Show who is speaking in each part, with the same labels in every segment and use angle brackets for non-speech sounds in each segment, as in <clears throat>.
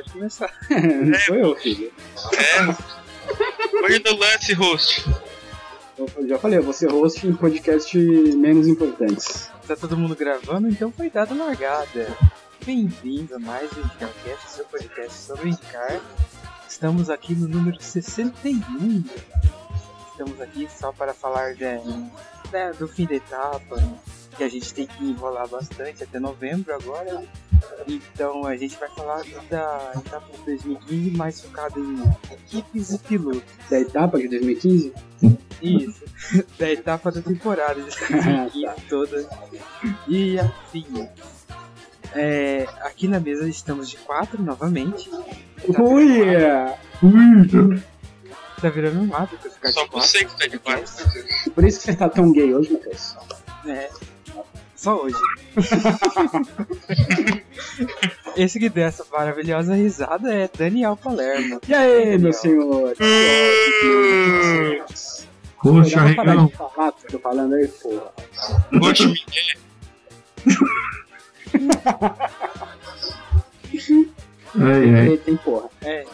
Speaker 1: pode começar.
Speaker 2: Não <laughs> sou eu, filho.
Speaker 3: É. Hoje no lance, host.
Speaker 2: Eu já falei, eu vou ser host em podcast menos importantes.
Speaker 1: Tá todo mundo gravando, então foi dada largada. Bem-vindo a mais um Indicarcast, seu podcast sobre indicar. Estamos aqui no número 61. Estamos aqui só para falar de, né, do fim da etapa, que a gente tem que enrolar bastante até novembro agora. Então a gente vai falar da etapa de 2015 mais focada em equipes e pilotos.
Speaker 2: Da etapa de 2015?
Speaker 1: Isso, <laughs> da etapa da temporada de <laughs> 2015 toda. E assim, é, aqui na mesa estamos de quatro novamente.
Speaker 2: Ui!
Speaker 1: Ui! Tá virando um hábito ficar
Speaker 3: Só
Speaker 1: de quatro.
Speaker 3: você que tá de quatro.
Speaker 2: Por isso que você tá tão gay hoje, Matheus.
Speaker 1: É. Só hoje. <laughs> Esse que deu essa maravilhosa risada é Daniel Palermo.
Speaker 2: E aí, meu senhor?
Speaker 4: Poxa,
Speaker 2: Melhor parar
Speaker 4: Rigão.
Speaker 2: de falar, tô falando aí, porra.
Speaker 3: Hoje, <laughs> Miguel.
Speaker 4: Ai, ai.
Speaker 2: Tem, tem porra.
Speaker 1: É.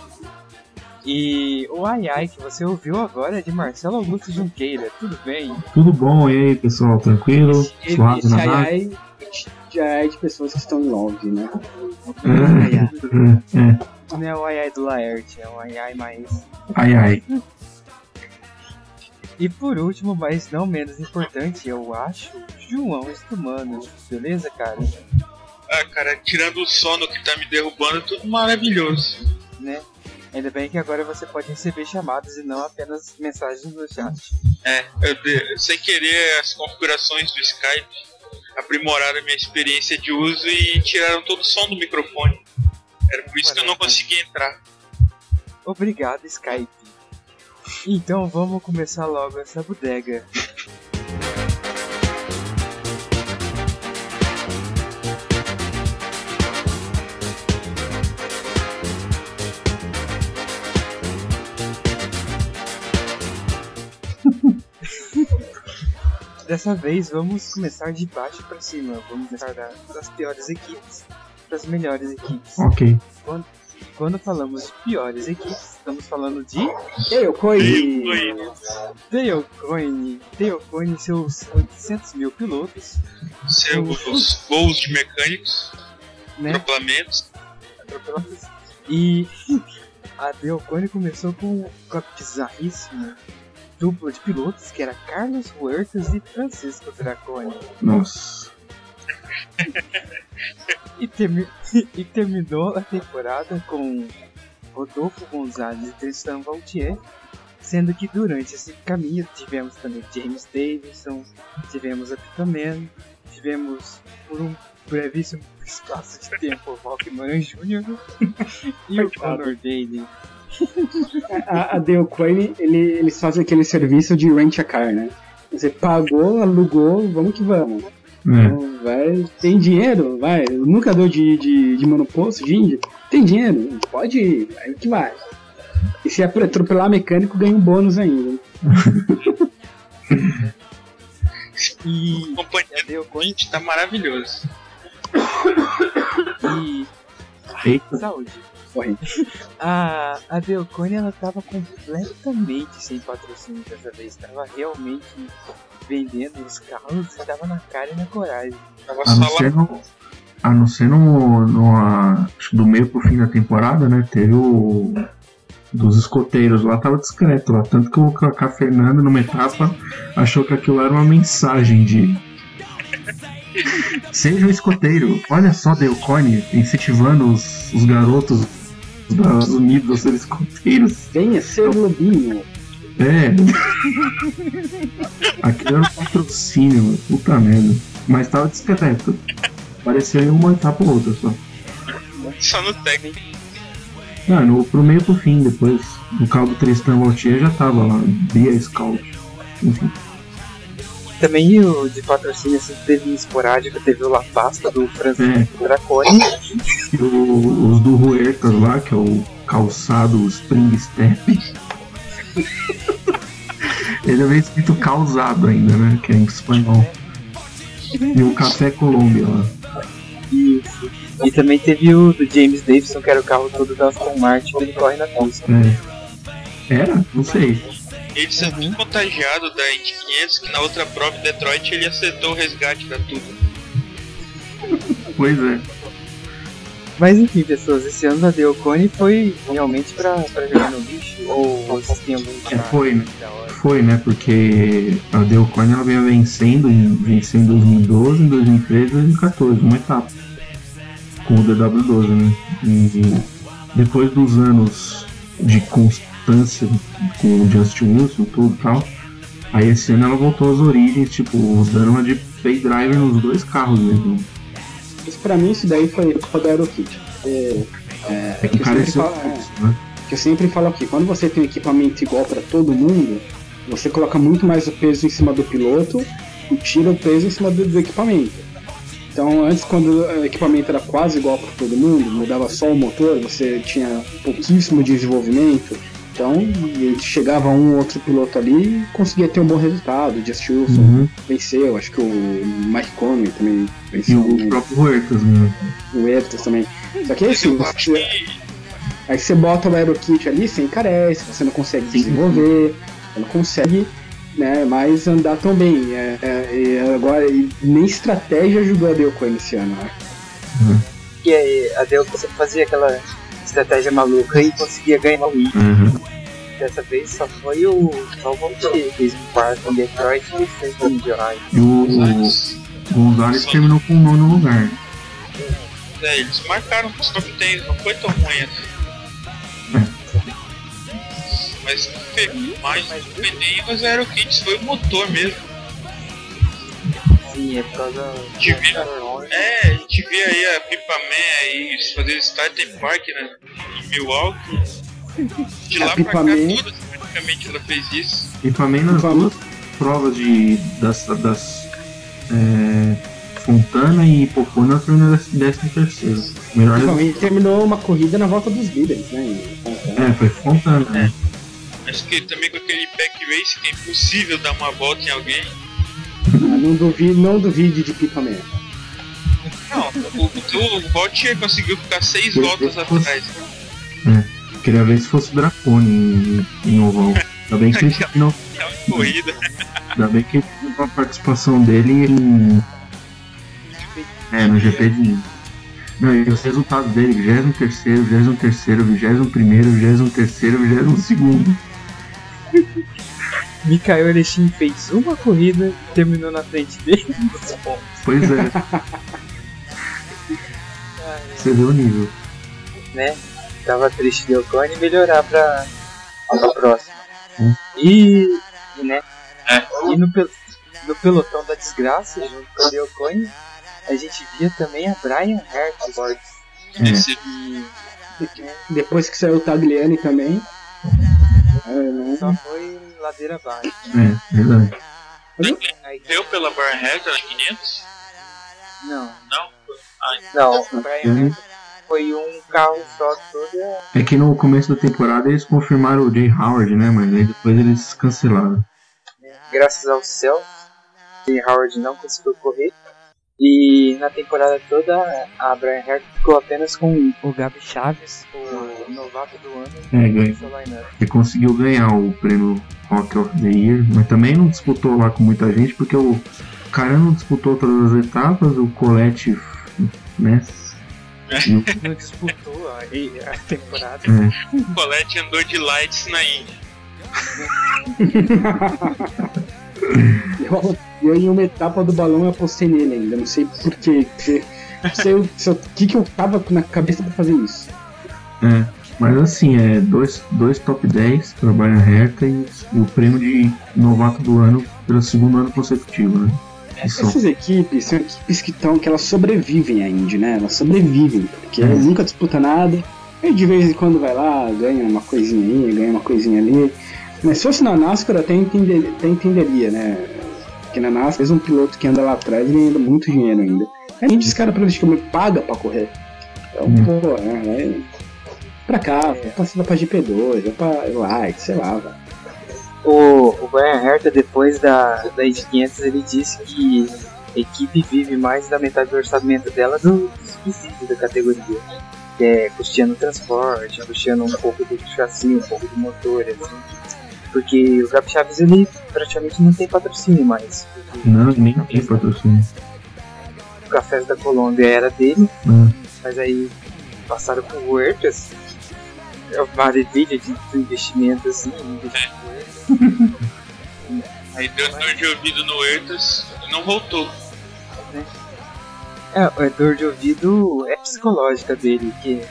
Speaker 1: E o ai ai que você ouviu agora é de Marcelo Augusto Junqueira, tudo bem?
Speaker 4: Tudo bom? E aí, pessoal? Tranquilo?
Speaker 2: Esse,
Speaker 4: Suave
Speaker 2: esse
Speaker 4: na
Speaker 2: ai, ai já é de pessoas que estão em love, né?
Speaker 4: É, é.
Speaker 1: Não é o ai ai do Laerte, é o ai ai mais.
Speaker 4: Ai, ai.
Speaker 1: E por último, mas não menos importante, eu acho, João Estumano. Beleza, cara?
Speaker 3: Ah, cara, tirando o sono que tá me derrubando, tudo maravilhoso.
Speaker 1: Né? Ainda bem que agora você pode receber chamadas e não apenas mensagens no chat.
Speaker 3: É, eu sem querer as configurações do Skype aprimoraram a minha experiência de uso e tiraram todo o som do microfone. Era por isso que eu não conseguia entrar.
Speaker 1: Obrigado, Skype. Então vamos começar logo essa bodega. Dessa vez vamos começar de baixo para cima. Vamos começar da- das piores equipes para as melhores equipes.
Speaker 4: Ok.
Speaker 1: Quando falamos de piores equipes, estamos falando de
Speaker 2: Ei, o Coi.
Speaker 3: Oi.
Speaker 1: Tailcoin. Tailcoin e seus 800 mil pilotos,
Speaker 3: Seus voos de mecânicos,
Speaker 1: né?
Speaker 3: atropelamentos.
Speaker 1: Atropelados. E <laughs> a Tailcoin começou com, com a bizarríssima dupla de pilotos, que era Carlos Huertas e Francisco Draconi.
Speaker 4: Nossa. <laughs>
Speaker 1: E, termi- e terminou a temporada com Rodolfo Gonzalez e Tristan Vautier, sendo que durante esse caminho tivemos também James Davidson, tivemos a Pitaman, tivemos por um brevíssimo espaço de tempo o Valkyman Jr. <laughs> e o Conor Daly.
Speaker 2: A, a ele, eles fazem aquele serviço de rent a car, né? Você pagou, alugou, vamos que vamos.
Speaker 4: É.
Speaker 2: Então, Vai, tem dinheiro? Vai. Nunca deu de, de, de monoposto, de índia? Tem dinheiro? Pode ir, vai que vai. E se atropelar mecânico, ganha um bônus ainda. <laughs>
Speaker 1: E
Speaker 3: A companhia
Speaker 1: a Dale Coyne
Speaker 3: Gente, tá maravilhoso. <coughs>
Speaker 1: e
Speaker 4: Eita.
Speaker 1: saúde. A, a Delcone ela tava completamente sem patrocínio dessa vez. Tava realmente vendendo os carros e tava na cara e na coragem.
Speaker 3: Tava
Speaker 4: A não ser no, a não ser no, no a- acho que do meio pro fim da temporada, né? Teve o dos escoteiros lá, tava discreto lá. Tanto que o Kaká Fernando, numa etapa, achou que aquilo era uma mensagem de. <laughs> Seja um escoteiro. Olha só, Delcone incentivando os, os garotos dos Estados Unidos a ser escoteiros.
Speaker 2: Venha ser lobinho.
Speaker 4: É. Aquilo era um patrocínio, mano. puta merda. Mas tava discreto. Apareceu em uma etapa ou outra só.
Speaker 3: Só no técnico.
Speaker 4: Não, no, pro meio pro fim, depois. No carro do Tristan Vautier já tava lá, Bia Scout. Enfim.
Speaker 1: Também o de patrocínio assim, teve esporádico, teve o La Pasta do Francisco Dracone.
Speaker 4: E o- os do Huertas lá, que é o calçado Spring Step. <laughs> Ele é escrito causado ainda, né? Que é em espanhol. E o Café Colômbia lá.
Speaker 1: Isso. E também teve o do James Davidson, que era o carro todo da Aston Martin, que ele corre na pista.
Speaker 4: É. Era? Não sei.
Speaker 3: Ele saiu
Speaker 1: Uhum.
Speaker 3: muito contagiado da Indy 500 que na outra prova em Detroit ele acertou o resgate da tudo.
Speaker 4: Pois é.
Speaker 1: Mas enfim, pessoas, esse ano da Deocone foi realmente pra, pra jogar no lixo? Ou vocês têm algum
Speaker 4: É, foi, né? Foi, né? Porque a Delcoin ela veio vencendo, em- venceu em 2012, em 2013 e 2014, uma etapa. Com o DW12, né? E depois dos anos de constância com o Justin Wilson tudo e tal, aí esse ano ela voltou às origens, tipo, dando uma de pay driver nos dois carros mesmo.
Speaker 2: Mas pra mim isso daí foi culpa da AeroKit. É, é,
Speaker 4: É que
Speaker 2: que eu sempre
Speaker 4: encareceu
Speaker 2: falo,
Speaker 4: o
Speaker 2: é,
Speaker 4: preço, né?
Speaker 2: que eu sempre falo aqui, quando você tem um equipamento igual para todo mundo, você coloca muito mais o peso em cima do piloto e tira o peso em cima do, do equipamento. Então, antes, quando o equipamento era quase igual para todo mundo, mudava só o motor, você tinha pouquíssimo desenvolvimento. Então, e chegava um ou outro piloto ali e conseguia ter um bom resultado. O Just Wilson
Speaker 4: Uhum.
Speaker 2: venceu, acho que o Mike Conley também
Speaker 4: E
Speaker 2: venceu.
Speaker 4: o
Speaker 2: né?
Speaker 4: próprio Huertas, né?
Speaker 2: o Ertas também. Só que você,
Speaker 3: que
Speaker 2: aí você bota o AeroKit ali, você encarece, você não consegue
Speaker 4: Sim.
Speaker 2: desenvolver, você não consegue né, mais andar tão bem. É, é, e agora, e nem estratégia ajudou a Delcoin esse ano. Né?
Speaker 1: E aí, a Deocone sempre fazia aquela estratégia maluca e conseguia ganhar o Wii.
Speaker 4: Uhum.
Speaker 1: Dessa vez só foi o só o Valtteri que fez um quarto em Detroit e fez um Indianapolis.
Speaker 4: E o
Speaker 3: Gonzalez,
Speaker 4: Gonzalez terminou com o nono lugar.
Speaker 3: é, eles marcaram os top 10, não foi tão ruim assim. Mas fe- mais surpreendente as aerokits foi o motor mesmo.
Speaker 1: Sim, é por causa do
Speaker 3: É, a gente vê aí a Pipa Man aí fazer Starting Park né, em Milwaukee. De
Speaker 2: A
Speaker 3: lá
Speaker 2: Pipa
Speaker 3: pra cá,
Speaker 2: Man-
Speaker 3: todas praticamente ela fez isso.
Speaker 4: E também nas duas provas de, das, das é, Fontana e Popona terminou em décimo terceiro. Melhor
Speaker 2: e terminou uma corrida na volta dos líderes, né?
Speaker 4: É, foi Fontana, né?
Speaker 3: Acho que também com aquele back race que é impossível dar uma volta em alguém. <laughs>
Speaker 2: Não, duvide, não duvide de Pipa Man.
Speaker 3: Não, o, o, o Valtier conseguiu ficar seis
Speaker 4: Eu-
Speaker 3: voltas
Speaker 4: eu-
Speaker 3: atrás.
Speaker 4: Queria ver se fosse Dracone em, em oval. <laughs> Ainda bem que ele não.
Speaker 3: Corrida.
Speaker 4: Ainda bem que uma participação dele em. É, no GP de. Não, e os resultados dele, 23 23 21 23 22
Speaker 1: Mikael Elechin fez uma corrida e terminou na frente dele.
Speaker 4: Pois é, você vê o nível.
Speaker 1: né? Tava triste de Ocone e melhorar pra, pra próxima.
Speaker 4: Hum.
Speaker 1: E, e, né?
Speaker 3: É.
Speaker 1: E no, pel- no pelotão da desgraça, junto com a Deocone, a gente via também a Brian Hertzberg.
Speaker 4: É.
Speaker 1: E
Speaker 2: Depois que saiu o Tagliani também. é, né?
Speaker 1: só foi ladeira abaixo.
Speaker 4: É, verdade.
Speaker 1: Aí,
Speaker 3: deu pela Barnheta na 500?
Speaker 1: não,
Speaker 3: Não? Ah,
Speaker 1: não, o Brian
Speaker 4: Uhum.
Speaker 1: Hertzberg foi um carro só toda.
Speaker 4: É que no começo da temporada eles confirmaram o Jay Howard, né? Mas aí depois eles cancelaram.
Speaker 1: Graças ao céu, Jay Howard não conseguiu correr. E na temporada toda a Brian Hertz ficou apenas com o Gabi Chaves, o novato do ano,
Speaker 4: É, ganhou. conseguiu ganhar o prêmio Rock of the Year, mas também não disputou lá com muita gente, porque o cara não disputou todas as etapas, o Colette, né? E o-
Speaker 1: Não disputou a, a temporada.
Speaker 4: é,
Speaker 3: o Colette andou de lights na Indy.
Speaker 2: Eu, eu em uma etapa do balão eu apostei nele ainda, não sei porquê. Não sei o que, que eu tava na cabeça pra fazer isso.
Speaker 4: é. Mas assim, é dois, dois top 10 para Bayern Hertha e, e o prêmio de novato do ano pelo segundo ano consecutivo, né?
Speaker 2: Essas equipes são equipes que estão, que elas sobrevivem à Indy, né? Elas sobrevivem, porque
Speaker 4: Uhum.
Speaker 2: nunca disputa nada. Aí de vez em quando vai lá, ganha uma coisinha aí, ganha uma coisinha ali. Mas se fosse na NASCAR, até, entender, até entenderia, né? Porque na NASCAR, mesmo um piloto que anda lá atrás ganha muito dinheiro ainda. A Indy, os caras praticamente paga pra correr. Então,
Speaker 4: Uhum.
Speaker 2: pô, é, é pra cá, pra, vai pra GP2, vai pra Light, sei lá, velho.
Speaker 1: O, o Brian Hertha, depois da, da Indy 500, ele disse que a equipe vive mais da metade do orçamento dela do subsídio da categoria. Que é custeando o transporte, custeando um pouco do chassi, um pouco do motor, assim. Porque o Gabi Chaves ele praticamente não tem patrocínio mais.
Speaker 4: Não, nem tem patrocínio.
Speaker 1: O Cafés da Colômbia era dele,
Speaker 4: Hum.
Speaker 1: mas aí passaram pro Huertas. É uma maravilha de de investimento assim, Huertas.
Speaker 3: Aí deu dor de ouvido no Ertas e não voltou.
Speaker 1: É, a dor de ouvido é psicológica dele, que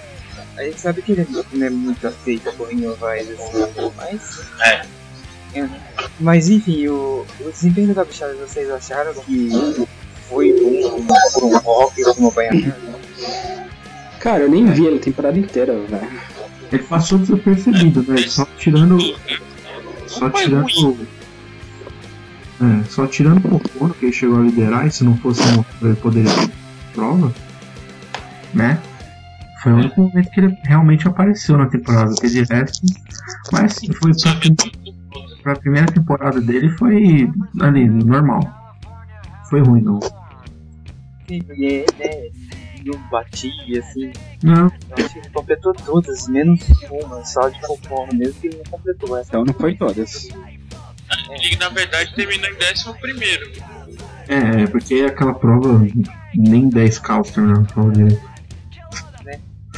Speaker 1: a gente sabe que ele não é muito aceito por Novais, assim, mas.
Speaker 3: É.
Speaker 1: É. Mas enfim, o, o desempenho do Gabi Chaves, vocês acharam que foi bom por um rock ou como banhamento?
Speaker 2: Cara, eu nem vi ele a temporada inteira, velho.
Speaker 4: Ele passou desapercebido, né? Só tirando. Só tirando. É, só tirando o Pocono que ele chegou a liderar, e se não fosse um ele poderia ter prova, né? Foi o único momento que ele realmente apareceu na temporada, porque de resto. Mas assim, foi pra, pra primeira temporada dele foi ali, normal. Foi ruim, não.
Speaker 1: Né, não batia, assim.
Speaker 4: Não,
Speaker 1: Eu acho que ele completou todas, menos uma, só de Pocono mesmo que ele não completou essa.
Speaker 2: Então não foi todas.
Speaker 3: Ele na verdade terminou em décimo primeiro.
Speaker 4: é, é porque aquela prova nem 10 calços terminou a prova dele.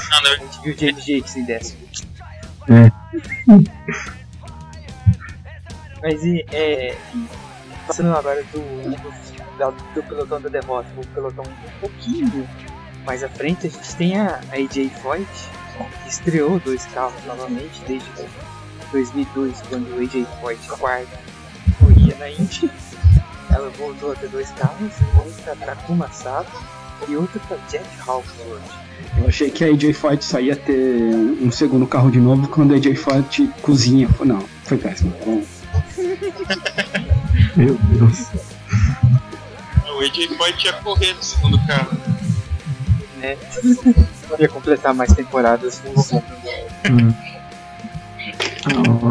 Speaker 3: Não, na
Speaker 1: A gente viu o James Jakes em décimo.
Speaker 4: É. <laughs>
Speaker 1: Mas e, é. Passando agora do, do, do pelotão da derrota, o pelotão um pouquinho mais à frente, a gente tem a, a AJ Foyt, que estreou dois carros novamente desde 2002, quando o AJ Foyt quarto corria na Indy. Ela voltou a ter dois carros, um para Takuma Sato e outro para Jack Hawksworth.
Speaker 2: Eu achei que a AJ Fight só ia ter um segundo carro de novo quando a AJ Fight cozinha. Não, foi péssimo. <laughs>
Speaker 4: Meu Deus.
Speaker 3: O AJ Foyt ia correr no segundo carro.
Speaker 1: Né? Ia completar mais temporadas com o
Speaker 4: Hum.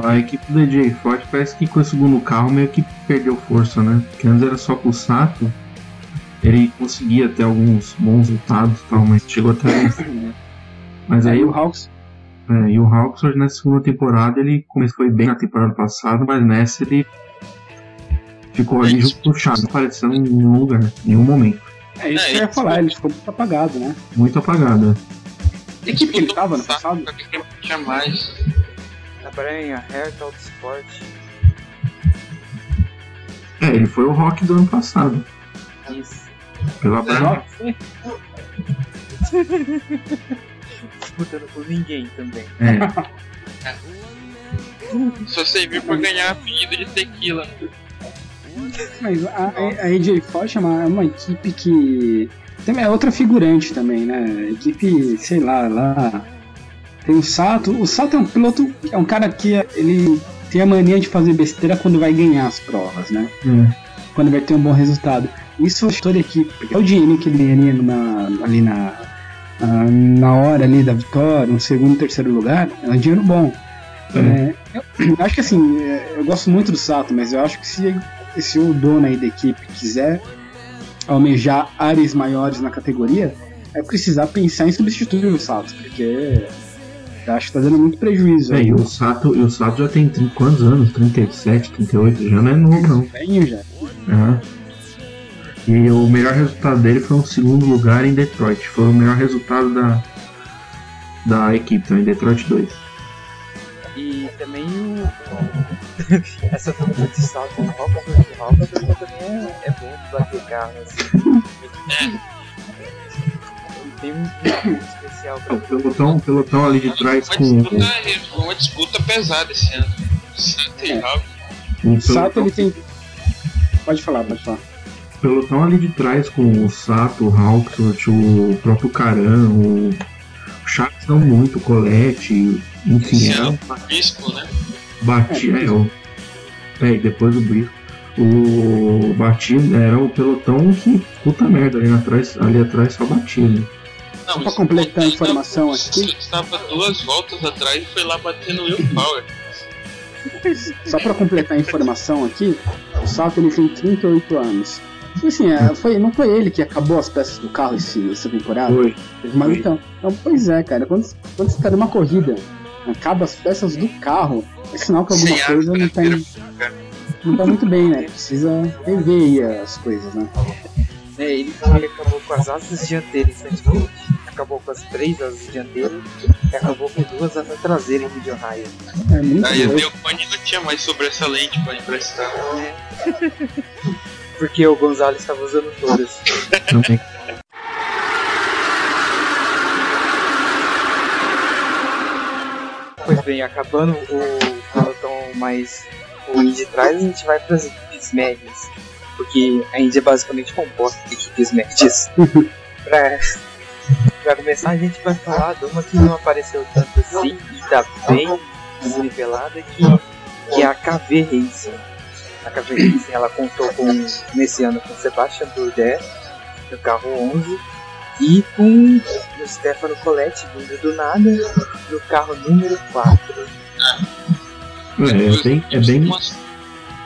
Speaker 4: A equipe do DJ Forte parece que com o segundo carro meio que perdeu força, né? Porque antes era só com o Sato. Ele conseguia ter alguns bons resultados tal, mas chegou até. <laughs> Mas aí
Speaker 2: aí o Hawks,
Speaker 4: é, e o Hawksworth na segunda temporada ele começou bem na temporada passada, mas nessa ele ficou ali junto com o Chaves, não apareceu em nenhum lugar, em nenhum momento.
Speaker 2: É isso
Speaker 3: É,
Speaker 2: que eu ia falar, ele ficou muito apagado, né?
Speaker 4: Muito.
Speaker 2: Que equipe que ele tava no passado?
Speaker 3: Tinha mais.
Speaker 1: A Branha, Hertha Autosport.
Speaker 4: É, ele foi o rock do ano passado.
Speaker 1: Isso.
Speaker 4: Pela Brahma.
Speaker 1: Disputando por ninguém também.
Speaker 4: É,
Speaker 3: Só serviu pra ganhar apelido de tequila.
Speaker 2: Mas a, a AJ Foyt é uma, é uma equipe que. Também é outra figurante também, né? Equipe, sei lá, lá. Tem o Sato. O Sato é um piloto. É um cara que ele tem a mania de fazer besteira quando vai ganhar as provas, né?
Speaker 4: é.
Speaker 2: Quando vai ter um bom resultado. Isso é toda a equipe. É o dinheiro que ele numa- ali na, na, hora ali da vitória, um segundo, terceiro lugar, é um dinheiro bom. É, eu, <clears throat> eu acho que assim, é, eu gosto muito do Sato, mas eu acho que se, se o dono aí da equipe quiser almejar áreas maiores na categoria, é precisar pensar em substituir o Sato, porque eu acho que tá dando muito prejuízo.
Speaker 4: É,
Speaker 2: aí.
Speaker 4: e o Sato, e o Sato já tem 30, quantos anos? 37, 38, já não é novo não.
Speaker 2: Velhinho já.
Speaker 4: Aham. E o melhor resultado dele foi um segundo lugar em Detroit. Foi o melhor resultado da, da equipe, então, em Detroit 2.
Speaker 1: E também o. <laughs> Essa dupla de salto com Roca e Roca também é, é bom de bater carro, assim. E tem um especial pra
Speaker 4: O pelotão, o pelotão ali de trás
Speaker 3: Uma
Speaker 4: com.
Speaker 3: disputa, uma disputa pesada esse ano. Santa e.
Speaker 4: O
Speaker 2: O Sato ele tem. Pode falar, pode falar.
Speaker 4: o pelotão ali de trás com o Sato, o Hawksworth, o próprio Caran, o. Chaves não muito, o Colette, enfim,
Speaker 3: Esse ano,
Speaker 4: um
Speaker 3: Bispo, né?
Speaker 4: Bati, é, o, é, e depois o Brisco. O Bati era o pelotão que puta merda ali atrás, ali atrás só batia. Né?
Speaker 3: Não,
Speaker 2: Só pra
Speaker 3: mas
Speaker 2: completar a informação
Speaker 3: tava-
Speaker 2: aqui.
Speaker 3: ele Estava duas voltas atrás e foi lá bater no Will Power. <laughs>
Speaker 2: Só pra completar a informação aqui, o Sato ele tem 38 anos. Assim, é, foi, não foi ele que acabou as peças do carro esse, essa temporada?
Speaker 4: Foi.
Speaker 2: Mas
Speaker 4: Foi.
Speaker 2: então, então, pois é, cara, quando, quando você tá numa corrida, acaba as peças do carro, é sinal que alguma
Speaker 3: Sem
Speaker 2: coisa não tá, não tá muito bem, né? Precisa rever aí as coisas, né?
Speaker 1: É, ele, ele acabou com as asas dianteiras recentemente, acabou com as três asas dianteiras e acabou com duas asas traseiras em vídeo raio.
Speaker 2: É muito
Speaker 3: Aí o
Speaker 2: louco.
Speaker 3: Neocone não tinha mais sobressalente pra emprestar. <laughs>
Speaker 1: Porque o Gonzalo estava usando todas.
Speaker 4: Também.
Speaker 1: Pois bem, acabando o pelotão mais ruim de trás, a gente vai para as equipes médias. Porque a Índia é basicamente composta de equipes médias. <laughs> pra, pra começar, a gente vai falar de uma que não apareceu tanto assim e tá bem desnivelada, que, que é a KV Racing. A KV Racing ela contou com, nesse ano com Sebastian Bourdais no carro 11 e com o Stefano Coletti vindo do nada no carro número 4.
Speaker 4: É, é bem, é bem,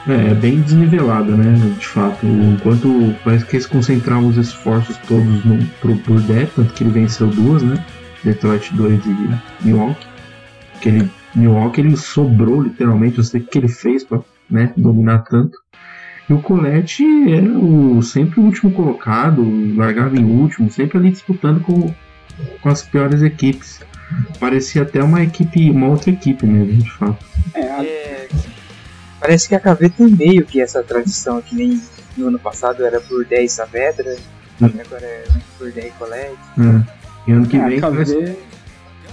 Speaker 4: é, é bem desnivelada, né? De fato. Enquanto parece que eles concentravam os esforços todos no, pro Burdett, tanto que ele venceu duas, né? Detroit 2 e Milwaukee. Aquele Milwaukee ele sobrou literalmente, eu sei o que ele fez pra né, dominar tanto. E o Colette era o, sempre o último colocado, largava em último, sempre ali disputando com, com as piores equipes. Parecia até uma equipe, uma outra equipe mesmo, de fato.
Speaker 2: É, a-
Speaker 1: É, parece que a KV tem meio que essa tradição, que nem no ano passado era por 10 Saavedra,
Speaker 4: Hum.
Speaker 1: agora é por 10 Colette.
Speaker 4: É. E ano que
Speaker 2: a
Speaker 4: vem parece
Speaker 2: KV,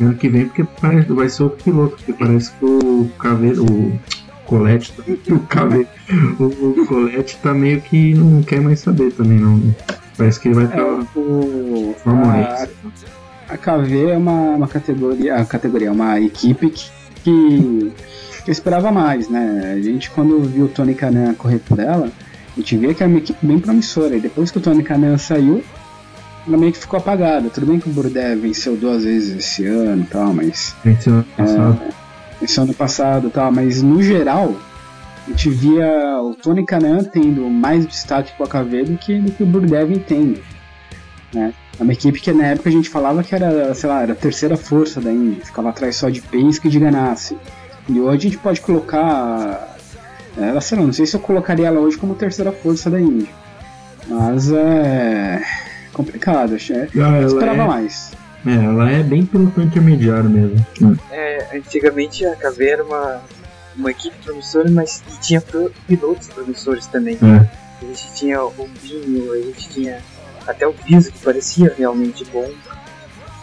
Speaker 4: E Ano que vem porque parece, vai ser outro piloto, porque parece que o Caveiro, o Colette, <laughs> o Caveiro, <laughs> o, o Colette tá meio que não quer mais saber também, não. Parece que ele vai
Speaker 2: é,
Speaker 4: pra
Speaker 2: o,
Speaker 4: Fórmula
Speaker 2: a, a KV é uma, uma categoria, a categoria é uma equipe que, que, eu esperava mais, né? A gente quando viu o Tony Canan correr por ela, a gente via que era uma equipe bem promissora. E depois que o Tony Canan saiu, ela meio que ficou apagada. Tudo bem que o Bourdais venceu duas vezes esse ano e tal, mas
Speaker 4: Venceu ano passado.
Speaker 2: esse ano passado e tal, mas no geral a gente via o Tony Canan tendo mais destaque com a KV do que, do que o Burdevin tem. Né? É uma equipe que na época a gente falava que era, sei lá, era a terceira força da Indy, ficava atrás só de Penske e de Ganassi. E hoje a gente pode colocar. Ela, sei lá, não sei se eu colocaria ela hoje como terceira força da Indy. Mas é. complicado, achei.
Speaker 4: Ah,
Speaker 2: Eu
Speaker 4: ela,
Speaker 2: esperava
Speaker 4: é,
Speaker 2: mais.
Speaker 4: é, ela é bem pelotão intermediário mesmo.
Speaker 1: É, antigamente a KV era uma, uma equipe promissora, mas e tinha pro- pilotos promissores também.
Speaker 4: É.
Speaker 1: A gente tinha o Binho, a gente tinha até o Piso, que parecia realmente bom.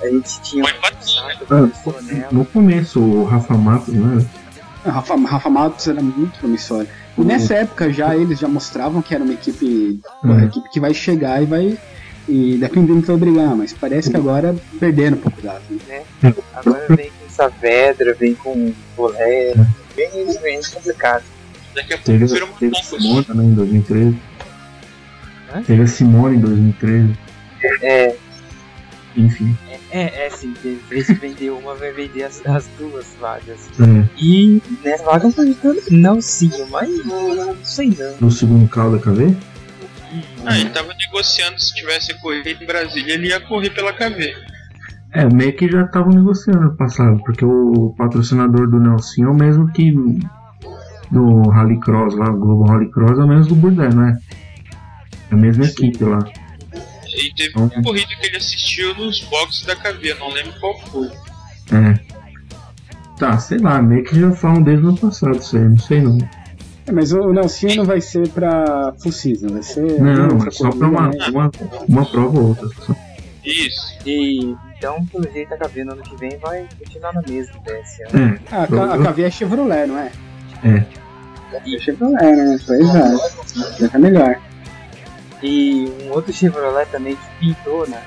Speaker 1: A gente tinha
Speaker 3: empatia.
Speaker 1: Sato,
Speaker 4: Ah,
Speaker 1: nela.
Speaker 4: no começo, o Rafa Matos, né?
Speaker 2: A Rafa, Rafa Matos era muito promissora. E nessa época já eles já mostravam que era uma equipe, uma
Speaker 4: Uhum.
Speaker 2: equipe que vai chegar e vai. E dependendo que vai brigar, mas parece que agora perderam um pouco dado. Né?
Speaker 1: Agora vem com Saavedra, vem com Bolé, bem, bem complicado.
Speaker 3: Daqui a pouco
Speaker 4: Teve,
Speaker 3: vira uma
Speaker 4: teve. Simone também em 2013.
Speaker 1: Hã?
Speaker 4: Teve a Simone em 2013.
Speaker 1: É,
Speaker 4: Enfim.
Speaker 1: é, é sim, em vez de vender uma, vai vender as, as duas vagas.
Speaker 4: É,
Speaker 1: E nessa vaga tá ficando não sim, mas não sei não.
Speaker 4: no segundo carro da KV?
Speaker 3: Ah, ele tava negociando se tivesse corrido em Brasília, ele ia correr pela KV.
Speaker 4: É, meio que já estavam negociando no passado, porque o patrocinador do Nelson é o mesmo que do Rallycross lá, o Globo Rallycross é o mesmo do Burdett, não é? É a mesma equipe lá.
Speaker 3: E teve
Speaker 4: Uhum.
Speaker 3: uma corrida que ele assistiu nos boxes da KV, eu não lembro qual foi.
Speaker 4: É. Tá, sei lá, meio que já falam desde o ano passado isso aí, não sei não.
Speaker 2: É, mas o Nelson não vai ser pra full season, vai ser.
Speaker 4: Não, é só pra uma,
Speaker 2: né?
Speaker 4: uma, uma prova ou outra. só.
Speaker 3: Isso.
Speaker 1: E então, pelo jeito, a KV no ano que vem vai continuar na mesma desse ano.
Speaker 4: É,
Speaker 2: Ah, a, K- a KV é Chevrolet, não é?
Speaker 4: É.
Speaker 2: É Chevrolet, né? Pois é. Já tá melhor.
Speaker 1: E um outro Chevrolet também que pintou na,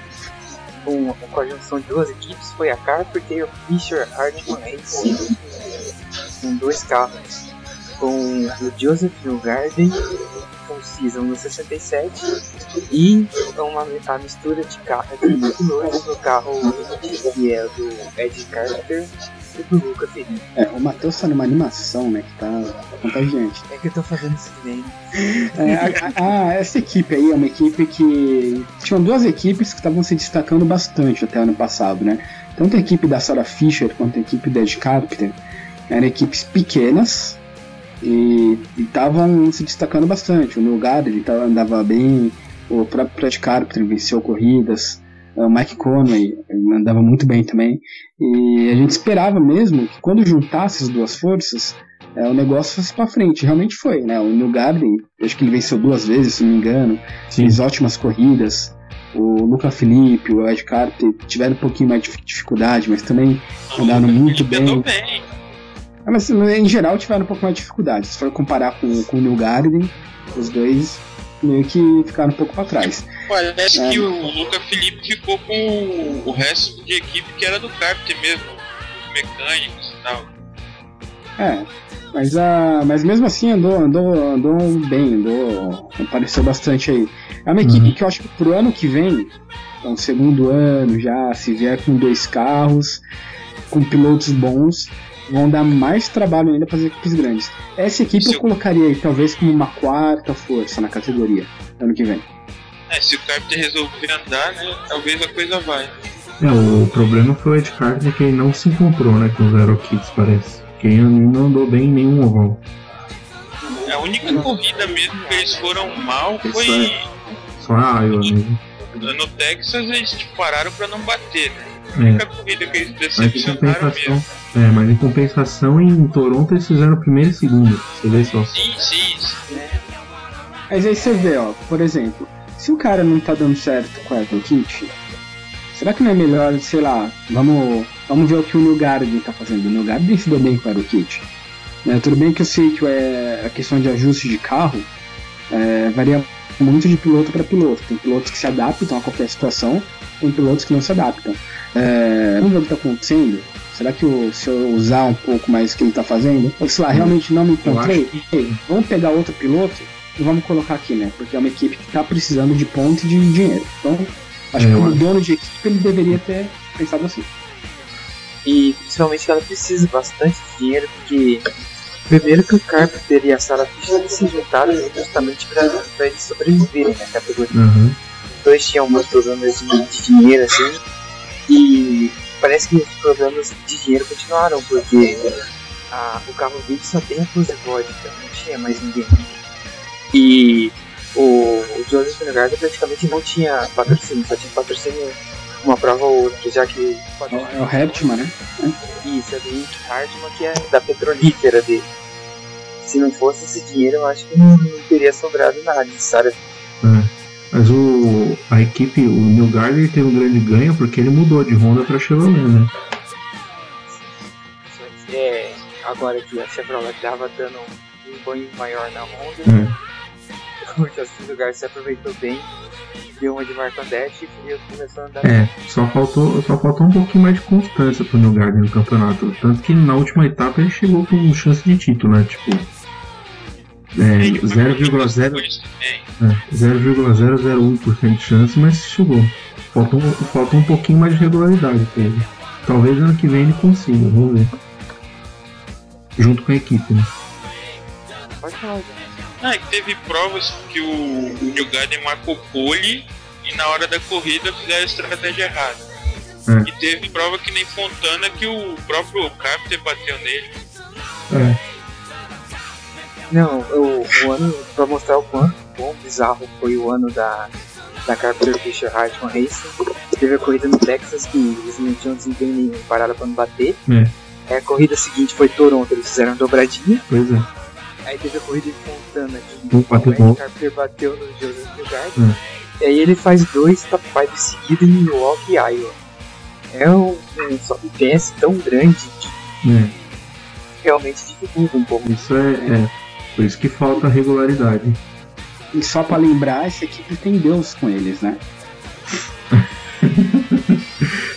Speaker 1: com, com a junção de duas equipes foi a Carpenter Fisher Hartman Racing, com dois carros, com o Joseph Newgarden, Season no 67, e uma, a mistura de carro de no carro 20, que é do Ed Carter, torcer pro Luca Felipe.
Speaker 2: É, o Matheus tá numa animação, né, que tá, contagiante.
Speaker 1: É que eu tô fazendo esse game.
Speaker 2: É, a- a- a- essa equipe aí é uma equipe que. Tinham duas equipes que estavam se destacando bastante até ano passado, né? Tanto a equipe da Sarah Fisher quanto a equipe da Ed Carpenter eram equipes pequenas e estavam se destacando bastante. O Neil Gardner tava- andava bem, o próprio Ed Carpenter venceu corridas, o Mike Conway andava muito bem também. E a gente esperava mesmo que quando juntasse as duas forças, é, o negócio fosse pra frente. Realmente foi, né? O New Garden, acho que ele venceu duas vezes, se não me engano,
Speaker 4: Sim.
Speaker 2: fez ótimas corridas. O Luca Felipe, o Ed Carter tiveram um pouquinho mais de dificuldade, mas também andaram muito
Speaker 3: Ele
Speaker 2: bem.
Speaker 3: bem.
Speaker 2: Ah, Mas em geral tiveram um pouco mais de dificuldade. Se for comparar com, com o New Garden, os dois meio que ficaram um pouco pra trás.
Speaker 3: Parece
Speaker 2: É.
Speaker 3: que o Luca Felipe ficou com o- o resto de equipe que era do Carpenter mesmo, os mecânicos e tal.
Speaker 2: É, mas, a, mas mesmo assim andou, andou, andou bem, andou, apareceu bastante aí. É uma equipe
Speaker 4: Uhum.
Speaker 2: que eu acho que pro ano que vem, então segundo ano já, se vier com dois carros, com pilotos bons, vão dar mais trabalho ainda para as equipes grandes. Essa equipe
Speaker 3: Se
Speaker 2: eu colocaria aí talvez como uma quarta força na categoria ano que vem.
Speaker 3: É, se o Carpenter resolver andar, né, talvez a coisa vai.
Speaker 4: É, o problema foi o Ed Carter que ele não se encontrou, né, com os Aerokits, parece. Que ele não andou bem em nenhum oval.
Speaker 3: A única corrida mesmo que eles foram mal
Speaker 4: Isso
Speaker 3: foi
Speaker 4: é. Só a Iowa mesmo.
Speaker 3: no Texas eles tipo, pararam pra não bater, né? A
Speaker 4: É.
Speaker 3: única corrida que eles decepcionaram mesmo.
Speaker 4: É, mas em compensação em Toronto eles fizeram primeiro e segundo. Você vê só.
Speaker 3: Sim, sim, sim.
Speaker 2: Mas aí você vê, ó, por exemplo, se o cara não tá dando certo com o Apple Kit, será que não é melhor, sei lá, vamos, vamos ver o que o New Garden tá fazendo. O New Garden se deu bem com o Aero Kit. Né, tudo bem que eu sei que é, a questão de ajuste de carro é, varia muito de piloto para piloto. Tem pilotos que se adaptam a qualquer situação, tem pilotos que não se adaptam. É, vamos ver o que tá acontecendo. Será que o- se eu usar um pouco mais o que ele tá fazendo, ou sei lá, realmente não me encontrei, Ei, vamos pegar outro piloto e vamos colocar aqui, né? Porque é uma equipe que tá precisando de ponto e de dinheiro. Então, acho
Speaker 4: É,
Speaker 2: que como
Speaker 4: acho.
Speaker 2: dono de equipe ele deveria ter pensado assim.
Speaker 1: E principalmente que ela precisa bastante de dinheiro, porque primeiro que o Carpenter e a Sarah Fisher se juntaram justamente pra, pra eles sobreviverem na categoria. Os dois tinham muitos problemas de, de dinheiro, assim, e parece que os problemas de dinheiro continuaram, porque a- o carro dele só tem a Close Vodka, não tinha mais ninguém. E o, o Joseph Nagard praticamente não tinha patrocínio, só tinha patrocínio uma prova ou outra, já que o
Speaker 2: É o- É o Hertman, né?
Speaker 1: isso, é do Rick Hardman, que é da petrolífera dele. Se não fosse esse dinheiro, eu acho que não, não teria sobrado nada de Sarah.
Speaker 4: É. Mas o, a equipe, o Neil Gardner teve um grande ganho porque ele mudou de Honda pra Chevrolet, né?
Speaker 1: É, agora que a Chevrolet tava dando um banho maior na Honda,
Speaker 4: É.
Speaker 1: o Justin Lugar se aproveitou bem, deu uma de Marco Andretti e começou a andar.
Speaker 4: É, só faltou, só faltou um pouquinho mais de constância pro New Garden no campeonato. Tanto que na última etapa ele chegou com chance de título, né? Tipo. É,
Speaker 3: Ele foi muito
Speaker 4: 0,0
Speaker 3: depois também.
Speaker 4: é, 0,001% de chance, mas chegou. Faltou, um- faltou um pouquinho mais de regularidade pra ele. Talvez ano que vem ele consiga, vamos ver. Junto com a equipe, né?
Speaker 1: Pode falar, gente.
Speaker 3: Ah, e teve provas que o, o New Garden marcou pole e na hora da corrida fizeram a estratégia errada.
Speaker 4: É.
Speaker 3: E teve prova que nem Fontana que o próprio Carpenter bateu nele.
Speaker 4: É,
Speaker 1: Não, o, o ano, pra mostrar o quanto bom, bizarro foi o ano da, da Carpenter Fisher Hartman Racing. Teve a corrida no Texas que eles não tinham desempenho nenhum, pararam pra não bater.
Speaker 4: É.
Speaker 1: Aí a corrida seguinte foi Toronto, eles fizeram dobradinha.
Speaker 4: pois é.
Speaker 1: Aí teve a corrida em Fontana que
Speaker 4: Um bateu
Speaker 1: o. Carpenter bateu no Joseph Newgarden.
Speaker 4: Hum.
Speaker 1: E aí ele faz dois top 5 seguidos em Milwaukee, Iowa. É um, um sobe tão grande que
Speaker 4: É,
Speaker 1: realmente dificulta um pouco.
Speaker 4: isso é, é. Por isso que falta regularidade.
Speaker 2: E só pra lembrar, essa equipe tem Deus com eles, né? <laughs>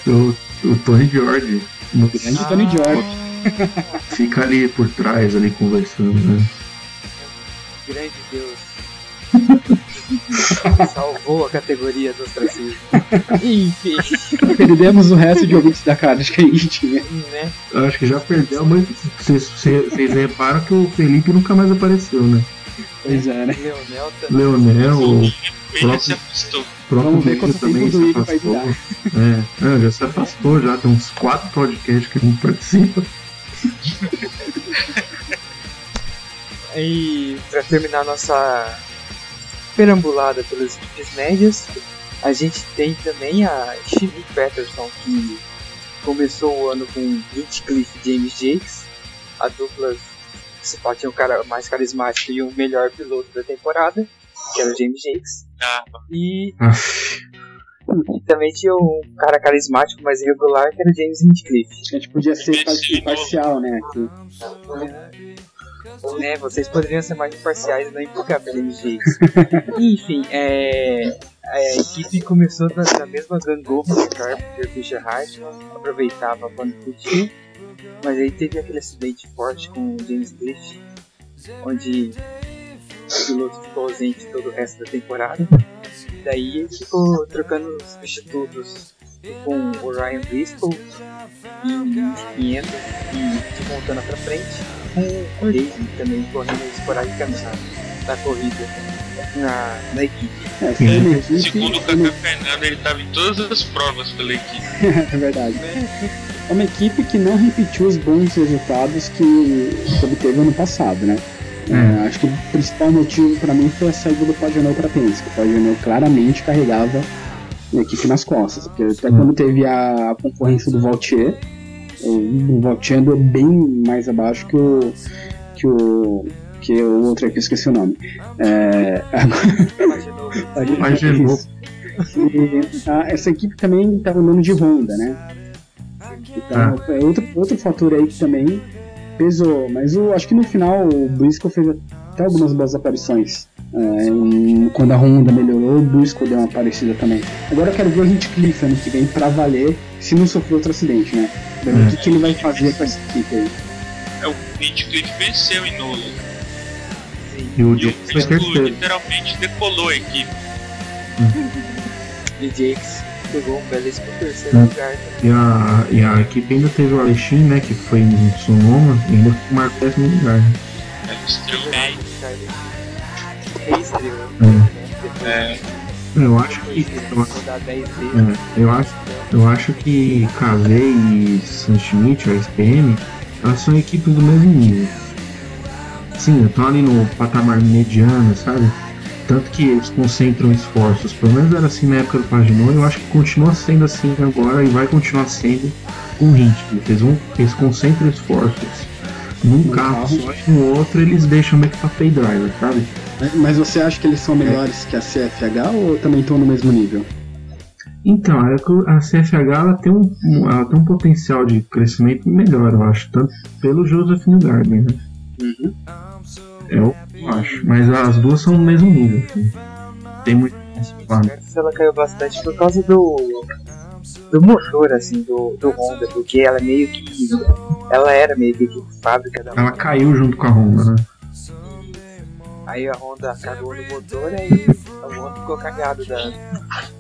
Speaker 4: O, o Tony George no-
Speaker 2: Grande Tony George. <laughs>
Speaker 4: fica ali por trás, ali conversando, né?
Speaker 1: Grande Deus. <laughs> <laughs> Salvou a categoria do ostracismo. Enfim,
Speaker 2: Perdemos o resto de ouvintes da cara que a gente tinha.
Speaker 1: né?
Speaker 4: Eu acho que já perdeu, mas vocês vocês reparam que o Felipe nunca mais apareceu, né?
Speaker 2: Pois é, né?
Speaker 1: Leonel também.
Speaker 4: Leonel, o
Speaker 3: Ele se afastou.
Speaker 4: próprio
Speaker 2: Vamos ver quanto tempo
Speaker 4: também
Speaker 2: do
Speaker 4: se afastou. É, já se afastou, já tem uns quatro podcasts que não participa.
Speaker 1: E pra terminar nossa perambulada pelas equipes médias, a gente tem também a Chili Patterson, que começou o ano com Hinchcliffe e James Jakes, a dupla principal tinha o cara mais carismático e o melhor piloto da temporada, que era o James Jakes.
Speaker 3: Ah,
Speaker 1: E, e também tinha um cara carismático, mas irregular, que era o James Hinchcliffe.
Speaker 2: A gente podia ser par- parcial, né? aqui.
Speaker 1: Né, vocês poderiam ser mais imparciais e não implicar pelo MG. Enfim, é, a equipe começou da, da mesma gangorra do Carpenter Fischer Hartman, aproveitava quando podia, mas aí teve aquele acidente forte com o James Cliff, onde o piloto ficou ausente todo o resto da temporada. Daí ele ficou trocando os substitutos com o Ryan Driscoll em 500 e de montando pra frente com o Racing também correndo esporadicamente na corrida na, na equipe.
Speaker 2: É, equipe.
Speaker 3: segundo o Cacá Fernando, ele tava em todas as provas pela equipe. <laughs>
Speaker 2: É verdade. É uma equipe que não repetiu os bons resultados que obteve ano passado, né? É, acho que o principal motivo para mim foi a saída do Pagenot para Penske. O Pagenot claramente carregava a equipe nas costas, porque até quando teve a concorrência do Vautier, o, o Vautier andou bem mais abaixo que o que o que o outro aqui, eu esqueci o nome. É, <laughs>
Speaker 1: Imaginou
Speaker 4: Pagenot.
Speaker 2: e a- essa equipe também estava andando de Honda, né? Então, é outro, outro fator aí que também pesou. Mas eu acho que no final o Briscoe fez até algumas boas aparições. É, quando a Honda melhorou, o Briscoe deu uma parecida também. Agora eu quero ver o Hinchcliffe ano que vem pra valer, se não sofrer outro acidente, né? Ver O que, que ele vai fazer com essa equipe aí.
Speaker 3: É, o Hinchcliffe venceu em Nola.
Speaker 4: E o
Speaker 3: E o
Speaker 4: terceiro.
Speaker 3: literalmente decolou a equipe.
Speaker 1: E Jakes pegou um belíssimo terceiro
Speaker 4: Hum.
Speaker 1: lugar.
Speaker 4: E a, e a equipe ainda teve o Alexin, né? Que foi em Sonoma, e ainda marcou décimo lugar. Né?
Speaker 3: Ela estreou
Speaker 1: né? Depois
Speaker 3: É,
Speaker 4: Eu acho que.
Speaker 1: de
Speaker 4: Eu,
Speaker 1: rodar 10 vezes.
Speaker 4: é, eu acho, eu acho que KV e Sanschmidt, a SPM, elas são equipes do mesmo nível. Sim, estão ali no patamar mediano, sabe? Tanto que eles concentram esforços. Pelo menos era assim na época do Paginot, eu acho que continua sendo assim agora e vai continuar sendo com o ritmo. Eles, eles concentram esforços num
Speaker 2: No
Speaker 4: carro
Speaker 2: carro.
Speaker 4: só e no outro eles deixam meio que pra pay driver, sabe?
Speaker 2: Mas você acha que eles são melhores que a CFH ou também estão no mesmo nível?
Speaker 4: Então, é que a CFH ela tem, um, ela tem um potencial de crescimento melhor, eu acho, tanto pelo Joseph Newgarden, né?
Speaker 2: Uhum.
Speaker 4: É o que eu acho. Mas as duas são no mesmo nível. assim. Tem muito.
Speaker 1: Ela caiu bastante por causa do do motor assim do, do Honda porque ela meio que ela era meio que de fábrica da
Speaker 4: Ela
Speaker 1: Honda.
Speaker 4: caiu junto com a Honda, né?
Speaker 1: aí a Honda cagou no motor aí a Honda ficou cagado da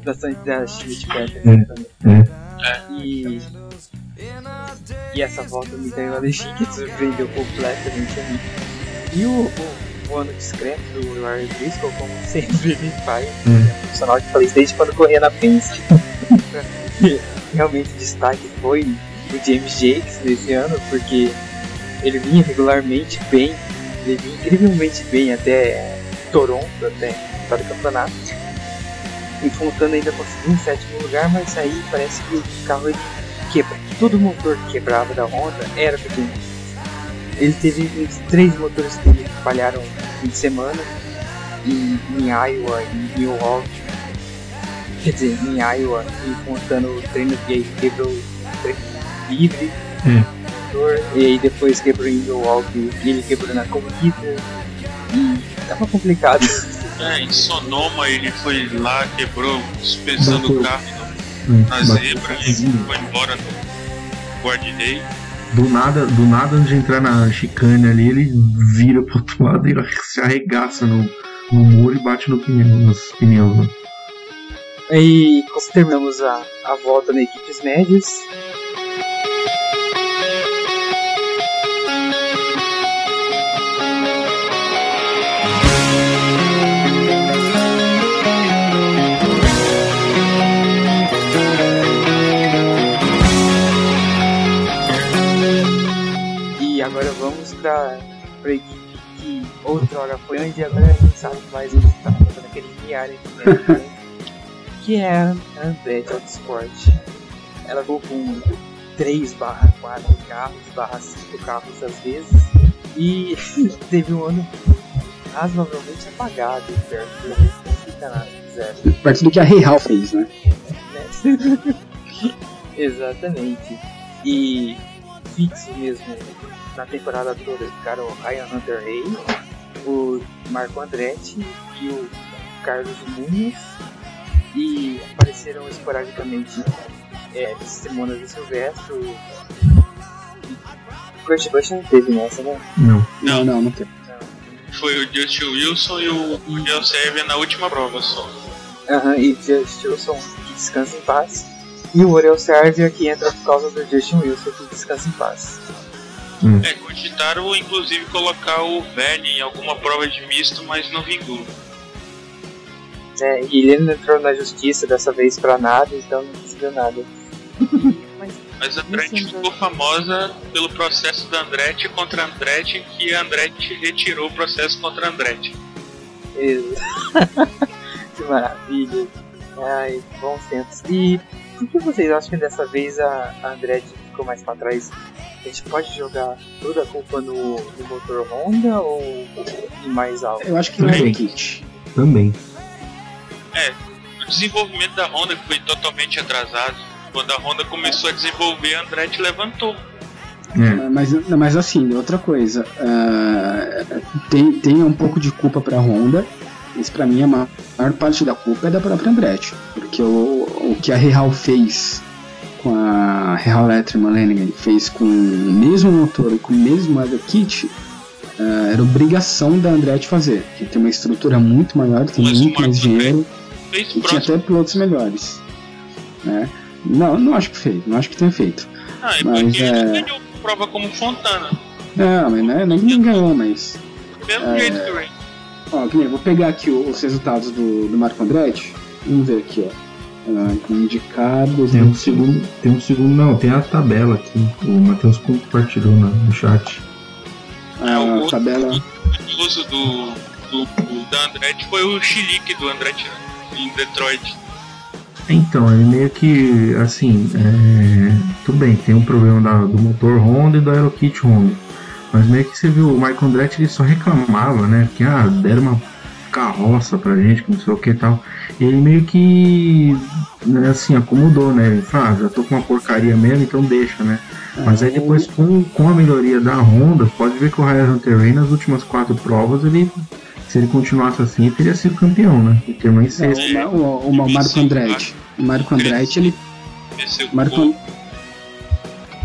Speaker 1: da, da Schmidt Peterson
Speaker 4: É,
Speaker 1: também. e e essa volta me caiu a Alexi <laughs> que surpreendeu completamente a mim e o, o, o ano discreto do Ryan Driscoll como sempre ele faz
Speaker 4: Hum.
Speaker 1: é profissional de falei desde quando corria na Penske <laughs> realmente o destaque foi o James Jakes nesse ano, porque ele vinha regularmente bem, ele vinha incrivelmente bem até Toronto, até para o campeonato. E Fontana ainda conseguiu um sétimo lugar, mas aí parece que o carro ele quebra. Todo motor que quebrava da Honda era do James. Ele teve uns três motores que falharam no fim de semana, em, em Iowa e Milwaukee. Quer dizer, em Iowa e montando o treino e aí quebrou o treino livre,
Speaker 4: É.
Speaker 1: e aí depois quebrou em Milwaukee e ele quebrou na corrida. E tava complicado.
Speaker 3: é, em Sonoma ele foi lá, quebrou a suspensão do
Speaker 4: Bateu.
Speaker 3: carro
Speaker 4: Hum,
Speaker 3: na zebra e foi embora do guarda-rei.
Speaker 4: Do nada, do nada, antes de entrar na chicane ali, ele vira pro outro lado e <laughs> se arregaça no, no muro e bate no pneu, nos pneus. Né?
Speaker 1: E terminamos a, a volta na equipes médias. Agora vamos para a equipe que outrora foi onde agora a gente sabe mais onde está, naquele milhares de metros que é a Andretti Autosport. Ela ficou com 3 barra 4 carros, barra 5 carros às vezes, e <laughs> teve um ano razoavelmente apagado perto do
Speaker 2: Perto do que a Rei Hall fez, né? <laughs>
Speaker 1: Exatamente. E fixo mesmo na temporada toda ficaram o Ryan Hunter Rey, o Marco Andretti e o Carlos Muniz e apareceram esporadicamente é, Simona de Silvestre. Kurt Busch não teve nessa, né?
Speaker 4: Não.
Speaker 2: Não, não, não teve.
Speaker 3: Foi o Justin Wilson e o Daniel Sérvia na última prova só.
Speaker 1: Aham, uhum, e Justin Wilson que descansa em paz. E o Orel Sérvia que entra por causa do Justin Wilson que descansa em paz.
Speaker 3: Hum. É, cogitaram inclusive colocar o Velho em alguma prova de misto, mas não vingou.
Speaker 1: É, e ele não entrou na justiça dessa vez pra nada, então não conseguiu nada. <laughs>
Speaker 3: mas, mas a Andretti ficou famosa pelo processo da Andretti contra a Andretti, que a Andretti retirou o processo contra a Andretti.
Speaker 1: Isso. <laughs> que maravilha. Ai, bons tempos. E por que vocês acham que dessa vez a, a Andretti ficou mais pra trás? A gente pode jogar toda a culpa no, no motor Honda ou em mais algo?
Speaker 2: Eu acho que não é kit.
Speaker 4: Também.
Speaker 3: É, o desenvolvimento da Honda foi totalmente atrasado. Quando a Honda começou a desenvolver, a Andretti levantou.
Speaker 2: É. Mas, mas assim, outra coisa, uh, tem, tem um pouco de culpa para a Honda. Isso para mim a maior parte da culpa é da própria Andretti, porque o, o que a Real fez com a Real Letterman Lennigan fez com o mesmo motor e com o mesmo Other Kit uh, era obrigação da Andretti fazer, que tem uma estrutura muito maior, tem mas muito mais dinheiro e tinha até pilotos melhores. Né? Não, não acho que fez, não acho que tenha feito.
Speaker 3: Ah, é mas, porque é... ele ganhou prova como Fontana.
Speaker 2: Não, mas não é, não é que ganhou, mas.
Speaker 3: Pelo é... jeito que
Speaker 2: Ó, que nem, vou pegar aqui os resultados do, do Marco Andretti. Vamos ver aqui, ó. Ah, indicados.
Speaker 4: Tem um segundo. Tem um segundo. Não, tem a tabela aqui. O Matheus compartilhou no chat.
Speaker 3: Ah, o tabela. O uso do, do, do, da Andretti foi o Chilique do Andretti em Detroit.
Speaker 4: Então, ele meio que, assim, é... tudo bem, tem um problema da, do motor Honda e do Aerokit Honda. Mas meio que você viu, o Michael Andretti ele só reclamava, né? Que, ah, deram uma carroça pra gente, que não sei o que e tal. E ele meio que, né, assim, acomodou, né? Ele falou, ah, já tô com uma porcaria mesmo, então deixa, né? Mas aí depois, com, com a melhoria da Honda, pode ver que o Ryan Hunter Ray nas últimas quatro provas, ele se ele continuasse assim, ele teria sido campeão, né? Ele terminou em sexto.
Speaker 2: o, o, o, Marco Andretti. O Marco Andretti, ele. Marco,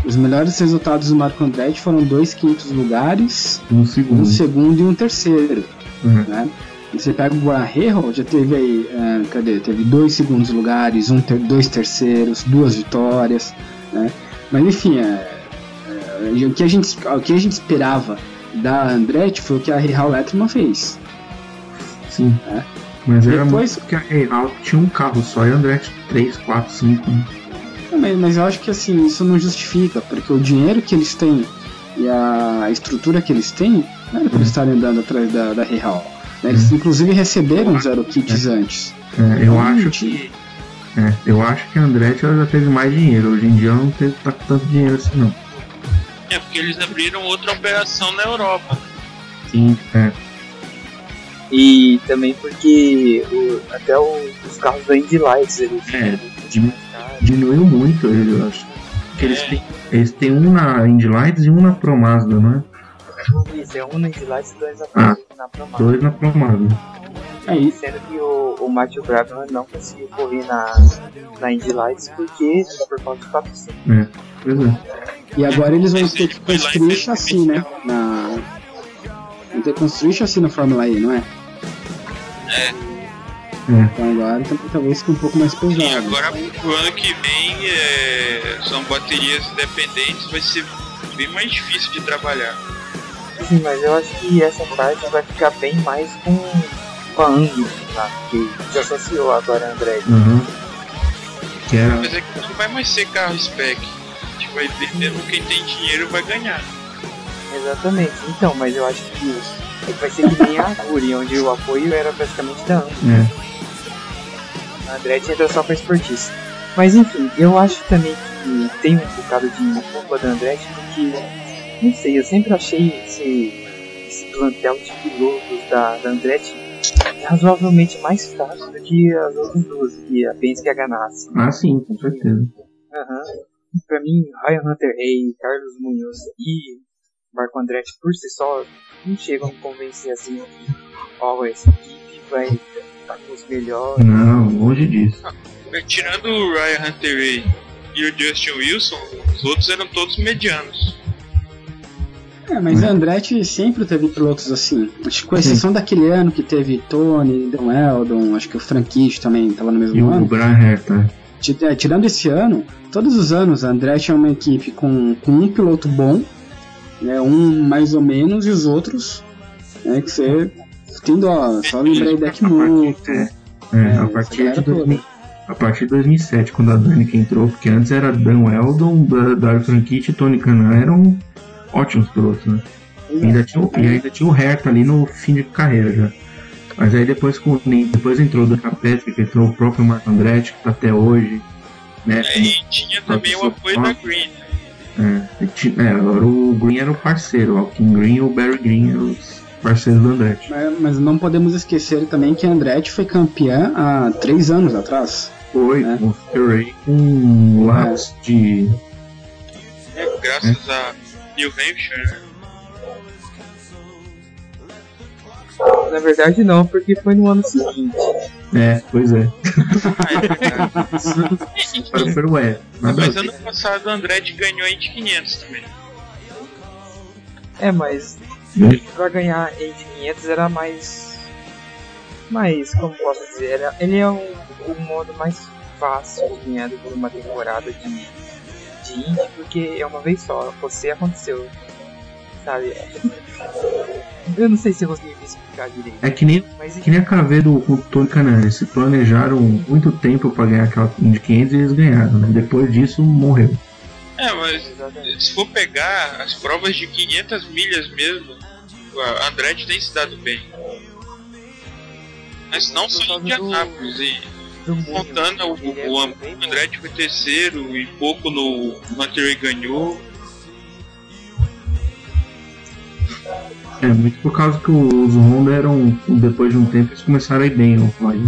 Speaker 2: os melhores resultados do Marco Andretti foram dois quintos lugares,
Speaker 4: um segundo,
Speaker 2: um segundo e um terceiro. Uhum. Né? Você pega o Guerrero, já teve aí, uh, cadê? Teve dois segundos lugares, um ter, dois terceiros, duas vitórias, né? Mas enfim, é, é, o, que a gente, o que a gente esperava da Andretti foi o que a Real Letterman fez.
Speaker 4: Sim. É. Mas era Depois... muito que a Real tinha um carro só e a Andretti 3, 4, 5.
Speaker 2: Mas, mas eu acho que assim, isso não justifica, porque o dinheiro que eles têm e a estrutura que eles têm não era para eles estarem andando atrás da, da Real. Né? Eles inclusive receberam zero kits
Speaker 4: é.
Speaker 2: antes.
Speaker 4: É, eu acho que. É, eu acho que a Andretti ela já teve mais dinheiro. Hoje em dia ela não teve tá tanto dinheiro assim não.
Speaker 3: É porque eles abriram outra operação na Europa.
Speaker 4: Sim, é.
Speaker 1: E também porque o, até o, os carros da Indy Lights eles,
Speaker 4: é, diminuiu muito, eu acho. Porque é. eles, têm, eles têm um na Indy Lights e um na Pro Mazda, não é?
Speaker 1: Isso, é um na Indy Lights e dois na,
Speaker 4: ah, na Pro Mazda. Dois na Pro Mazda.
Speaker 1: É isso. Sendo que o, o Matthew Brabham não conseguiu correr na, na Indy Lights porque por falta de patrocínio.
Speaker 4: É, pois é.
Speaker 2: E agora eles vão ter que construir chassi, né? Na... Vão ter que construir chassi na Fórmula E, não é?
Speaker 3: É.
Speaker 2: Então agora talvez fique um pouco mais pesado.
Speaker 3: Sim, agora pro ano que vem é, são baterias dependentes, vai ser bem mais difícil de trabalhar.
Speaker 1: Sim, mas eu acho que essa parte vai ficar bem mais com, com a Angus lá, que se associou agora a André.
Speaker 4: Uhum. Que era.
Speaker 3: Mas é que não vai mais ser carro spec. A gente vai ver mesmo quem tem dinheiro vai ganhar.
Speaker 1: Exatamente. Então, mas eu acho que vai ser que nem a Aguri, onde o apoio era basicamente da Angus.
Speaker 4: É.
Speaker 1: A Andretti entra só pra esportista. Mas enfim, eu acho também que tem um bocado de culpa da Andretti, porque, não sei, eu sempre achei esse, esse plantel de pilotos da, da Andretti razoavelmente mais fraco do que as outras duas, que a Penske e a Ganassi.
Speaker 4: Ah, sim, com certeza.
Speaker 1: Aham. Pra mim, Ryan Hunter Rey, Carlos Munhoz e Marco Andretti por si só não chegam a me convencer assim que ó, essa equipe vai estar com os melhores.
Speaker 4: Não, longe disso.
Speaker 3: É, Tirando o Ryan Hunter Ray e o Justin Wilson, os outros eram todos medianos.
Speaker 2: É, mas a Andretti sempre teve pilotos assim. Acho que com exceção daquele ano que teve Tony, Don Eldon, acho que o Frankish também estava no mesmo
Speaker 4: E o
Speaker 2: ano.
Speaker 4: Brian Herta.
Speaker 2: Ti- é, Tirando esse ano, todos os anos a Andretti é uma equipe com, com um piloto bom, né, um mais ou menos, e os outros, né, que você. Tendo, ó, só lembrei Deck Muto.
Speaker 4: É,
Speaker 2: É,
Speaker 4: a, partir de 2000, a partir de 2007, quando a Danica entrou, porque antes era Dan Weldon, Da- Dario Franchitti e Tony Canan, eram ótimos pilotos, né? E ainda, tinha, o- e ainda tinha o Herta ali no fim de carreira já. Mas aí depois, com, depois entrou o Dan que entrou o próprio Marco Andretti, que tá até hoje, né?
Speaker 3: É, e tinha também o apoio da Green.
Speaker 4: É, e ti- é, agora o Green era o parceiro, o Alkin Green e o Barry Green eram os parceiros do Andretti.
Speaker 2: Mas, mas não podemos esquecer também que a Andretti foi campeã há três anos atrás.
Speaker 4: Foi,
Speaker 2: É.
Speaker 4: com o Ferrari com um lapso de.
Speaker 3: É, graças a New Hampshire. né?
Speaker 1: Na verdade não, porque foi no ano seguinte.
Speaker 4: É, pois é. <laughs> Para o
Speaker 3: Mas ano passado o Andretti ganhou a Indy 500 também.
Speaker 1: É, mas pra ganhar em 500 era mais. Mais, como posso dizer, ele é um, um modo mais fácil de ganhar que uma temporada de, de porque é uma vez só, você aconteceu. Sabe? Eu não sei se eu consegui me explicar direito.
Speaker 4: É que nem,
Speaker 1: Mas
Speaker 4: que nem a KV do Tony Canan. Eles se planejaram muito tempo para ganhar aquela Indy 500 e eles ganharam. Né? Depois disso, morreu.
Speaker 3: É, mas
Speaker 1: Exatamente.
Speaker 3: se for pegar as provas de 500 milhas mesmo, a Andretti tem se dado bem. Mas não só em Indianápolis. E
Speaker 1: Do mundo,
Speaker 3: Montana, o,
Speaker 1: é
Speaker 3: o, o. Andretti foi terceiro e pouco no Monterey ganhou.
Speaker 4: É, muito por causa que os Honda eram, depois de um tempo, eles começaram a ir bem no Fly.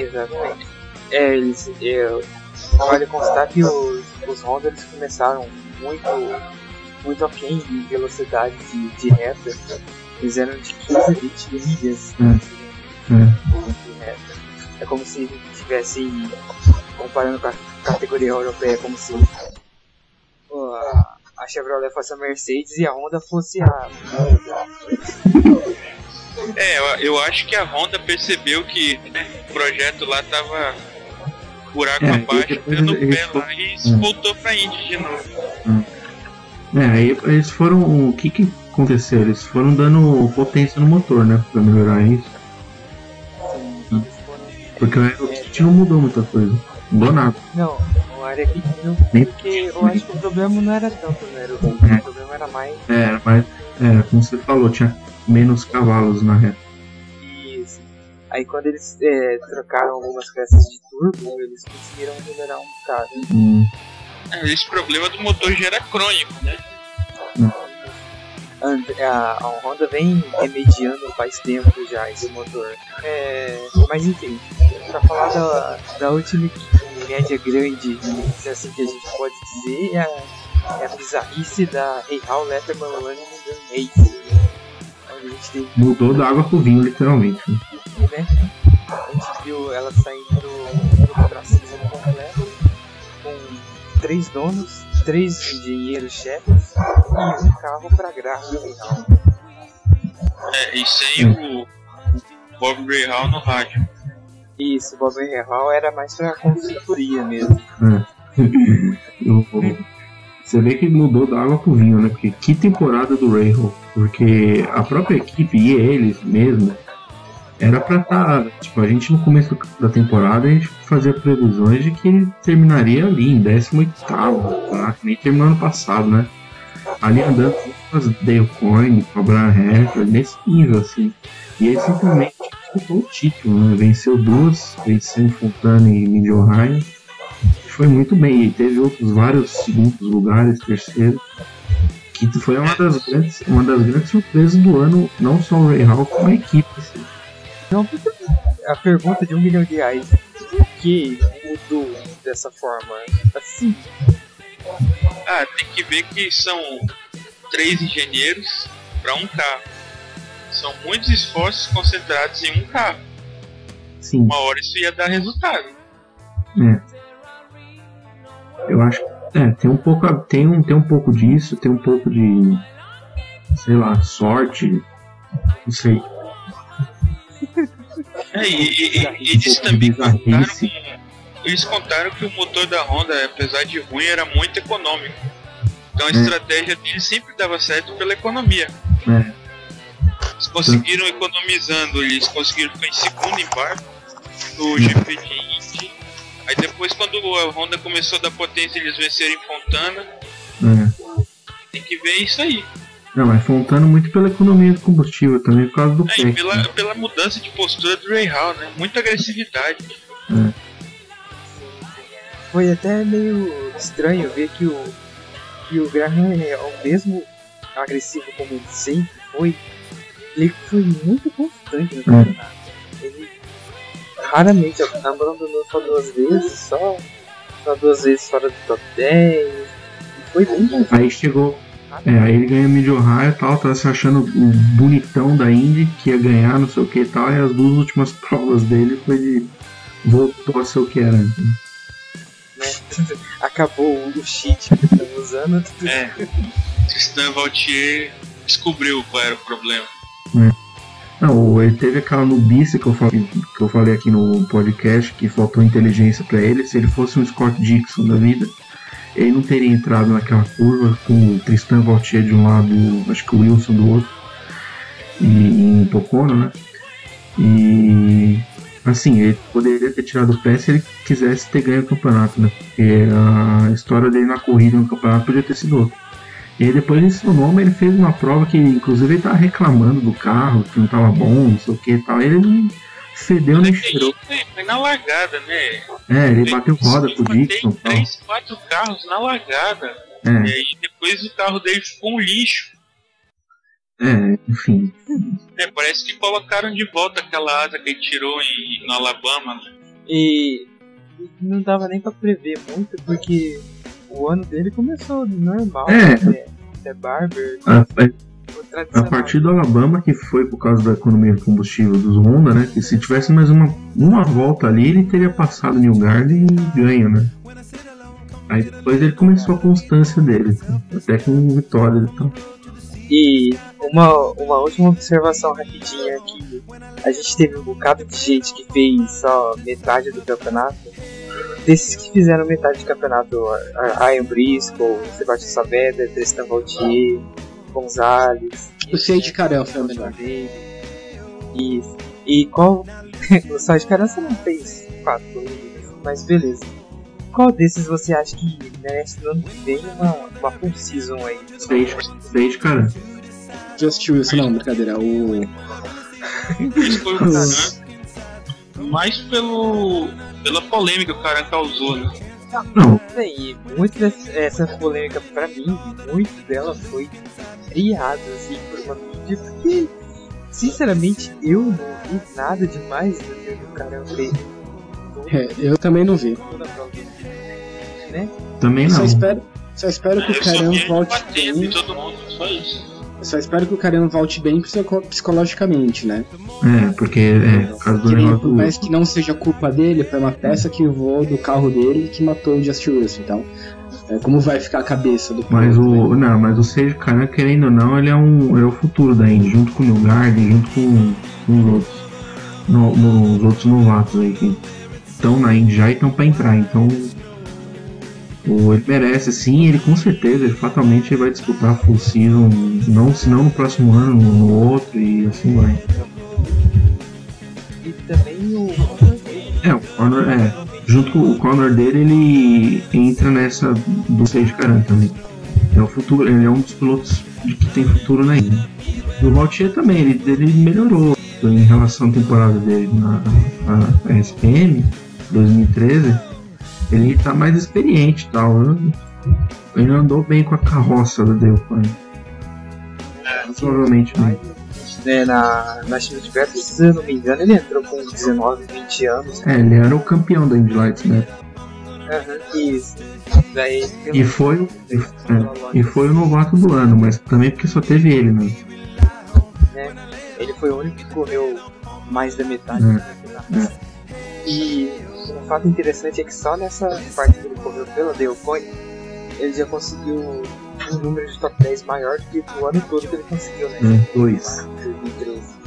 Speaker 1: Exatamente. É, eles. É, vale constar que os, os Honda eles começaram muito, muito aquém de velocidade de, de reta. Eles eram de 15 a 20 milhas
Speaker 4: Hum. É.
Speaker 1: É como se tivessem, comparando com a categoria europeia, como se a, Chevrolet fosse a Mercedes e a Honda fosse a.
Speaker 3: É, eu, acho que a Honda percebeu que né, o projeto lá tava buraco
Speaker 4: É,
Speaker 3: abaixo, dando pé
Speaker 4: fo-
Speaker 3: lá e
Speaker 4: Hum.
Speaker 3: voltou pra Indy de novo.
Speaker 4: É, aí eles foram. O que que aconteceu? Eles foram dando potência no motor, né? Pra melhorar isso. Porque o aerokit não mudou muita coisa. Não mudou nada.
Speaker 1: Não, o área aqui não.
Speaker 4: Nem-
Speaker 1: Porque eu acho que o problema não era tanto no aerobom,
Speaker 4: É.
Speaker 1: o problema era mais
Speaker 4: É, mas. É, como você falou, tinha menos cavalos na reta.
Speaker 1: isso. Aí quando eles é, trocaram algumas peças de turbo, eles conseguiram melhorar um bocado.
Speaker 4: Hum,
Speaker 3: É, esse problema do motor já era crônico, né?
Speaker 1: And- A, a Honda vem remediando faz tempo já esse motor. É, mas enfim, pra falar da, da última média grande, se é assim que a gente pode dizer, é a, é a bizarrice da Hey How Letterman Race. A gente teve
Speaker 4: mudou da água pro vinho, literalmente.
Speaker 1: né? A gente viu ela saindo do, do ostracismo completo, com três donos, três engenheiros-chefes e um carro para gráfica final.
Speaker 3: É, e sem o, Bob Rahal no rádio.
Speaker 1: Isso, Bob Rahal era mais pra consultoria mesmo. <laughs>
Speaker 4: Eu- você vê que mudou da água pro vinho, né? Porque que temporada do Rahal? Porque a própria equipe e eles mesmo era pra estar. tipo, a gente no começo da temporada a gente fazia previsões de que terminaria ali em 18, tá? Que nem terminou ano passado, né? Ali andando com as Dale Coyne, com a Brian nesse nível assim. E ele simplesmente disputou o título, né? Venceu duas, venceu Fontana e Mid Ohio. Foi muito bem, e teve outros vários segundos lugares, terceiro. Que foi uma das grandes, uma das grandes surpresas do ano, não só o Ray Hall, como a equipe. assim.
Speaker 1: Não, a pergunta de um milhão de reais. Por que mudou dessa forma? Assim,
Speaker 3: Ah, tem que ver que são três engenheiros para um carro. São muitos esforços concentrados em um carro.
Speaker 4: Sim,
Speaker 3: Uma hora isso ia dar resultado.
Speaker 4: é. Eu acho que é, tem um pouco, tem um, tem um pouco disso, tem um pouco de, sei lá, sorte, não sei.
Speaker 3: É, e, e- e eles também contaram, eles contaram que o motor da Honda, apesar de ruim, era muito econômico. Então a
Speaker 4: É.
Speaker 3: estratégia deles sempre dava certo pela economia.
Speaker 4: É.
Speaker 3: Eles conseguiram economizando, eles conseguiram ficar em segundo em barco no GP de Indy. Aí depois quando a Honda começou a dar potência eles venceram em Fontana.
Speaker 4: É.
Speaker 3: Tem que ver isso aí.
Speaker 4: Não, mas faltando muito pela economia do combustível também, por causa do
Speaker 3: É, e
Speaker 4: PEC.
Speaker 3: pela, pela mudança de postura do Ray Hall, né? Muita agressividade.
Speaker 1: foi até meio estranho ver que o, que o Graham é o mesmo agressivo como ele sempre foi. Ele foi muito constante no campeonato. Ele raramente abandonou só duas vezes, só, só duas vezes fora do top 10. E foi bem constante.
Speaker 4: Aí chegou. É, aí ele ganha Mid Ohio e tal, tá se achando o bonitão da Indy, que ia ganhar, não sei o que e tal, e as duas últimas provas dele foi de. voltou a ser o que era antes. <laughs>
Speaker 1: né? Acabou o cheat que estamos usando.
Speaker 3: É. Tristan Valtier descobriu qual era o problema.
Speaker 4: Não, ele teve aquela nubice que eu, falei, que eu falei aqui no podcast, que faltou inteligência pra ele. Se ele fosse um Scott Dixon da vida, ele não teria entrado naquela curva com o Tristan Vautier de um lado, acho que o Wilson do outro, e em Pocono, né? E assim, ele poderia ter tirado o pé se ele quisesse ter ganho o campeonato, né? Porque a história dele na corrida no campeonato podia ter sido outra. E aí depois ele tornou, mas ele fez uma prova que inclusive ele tava reclamando do carro, que não tava bom, não sei o que e tal. Ele não fedeu nem cheirou.
Speaker 3: Foi, na largada, né?
Speaker 4: É, ele bateu roda com o Dixon e
Speaker 3: três, quatro carros na largada. E
Speaker 4: É,
Speaker 3: aí depois o carro dele ficou um lixo.
Speaker 4: é, enfim.
Speaker 3: É, parece que colocaram de volta aquela asa que ele tirou em, no Alabama. né?
Speaker 1: E e não dava nem pra prever muito, porque o ano dele começou normal.
Speaker 4: É.
Speaker 1: né? É Barber,
Speaker 4: A,
Speaker 1: o
Speaker 4: a partir do Alabama, que foi por causa da economia de combustível dos Honda, né? Que se tivesse mais uma, uma volta ali, ele teria passado New Garden e ganho, né? Aí depois ele começou a constância dele, tá? até com vitórias e tal.
Speaker 1: E uma, uma última observação rapidinha aqui. A gente teve um bocado de gente que fez só metade do campeonato. Desses que fizeram metade do campeonato, Ian Briscoe, Sebastião Saavedra, Tristan Vautier, Gonzalez,
Speaker 2: O Sage Carell foi o melhor.
Speaker 1: Isso. E qual. o Sérgio Carança não fez quatro corridas, mas beleza. Qual desses você acha que merece no ano que vem uma, uma full season aí?
Speaker 4: Stage, stage cara.
Speaker 2: Just Wilson, não, brincadeira. O.
Speaker 3: Caran. Mais pelo, pela polêmica que o Caran causou, né?
Speaker 4: Não,
Speaker 1: e muito dessa essa polêmica pra mim, muito dela foi criada assim por uma mídia, porque sinceramente eu não vi nada demais do que o cara fez.
Speaker 2: É, eu também não vi.
Speaker 1: Né?
Speaker 4: também
Speaker 2: Eu só
Speaker 4: não.
Speaker 2: espero, só espero que o Caramba volte
Speaker 3: batendo em
Speaker 2: bem.
Speaker 3: todo mundo, só isso.
Speaker 2: Eu só espero que o Caramba volte bem psico- psicologicamente, né?
Speaker 4: É, porque é, por causa do negócio
Speaker 2: por mais que não seja culpa dele, foi uma peça que voou do carro dele que matou o Just Wilson. Então, é, como vai ficar a cabeça do
Speaker 4: Mas o.
Speaker 2: né?
Speaker 4: Não, mas o Sage Karan, querendo ou não, ele é um. Ele é o futuro da Indy, junto com o New Garden, junto com, com os outros. no, nos outros novatos aí que estão na Indy já e estão para entrar. Então o, ele merece sim, ele com certeza, ele fatalmente vai disputar a full season, não, se não no próximo ano, no outro e assim vai.
Speaker 1: E também o
Speaker 4: É, o Conor, é, junto com o Conor dele, ele entra nessa do Sage Karan também. É o futuro, ele é um dos pilotos que tem futuro na ilha. E o Valtier também, ele, ele melhorou em relação à temporada dele na, na SPM 2013. Ele tá mais experiente e tal. né? Ele andou bem com a carroça do Delphi. Provavelmente bem.
Speaker 1: né, na, na China de Perto, se eu não me engano, ele entrou com 19, 20 anos.
Speaker 4: É, ele era o campeão da Indy Lights, né?
Speaker 1: Isso. Daí,
Speaker 4: E foi, o- e, é, e foi o novato do ano, mas também porque só teve ele, né?
Speaker 1: né, ele foi o único que correu mais da metade
Speaker 4: É,
Speaker 1: campeonato. E um fato interessante é que só nessa parte que ele correu pela Delcoin, ele já conseguiu um número de top 10 maior do que o ano todo que ele conseguiu, né?
Speaker 4: Um, dois.
Speaker 1: 2013.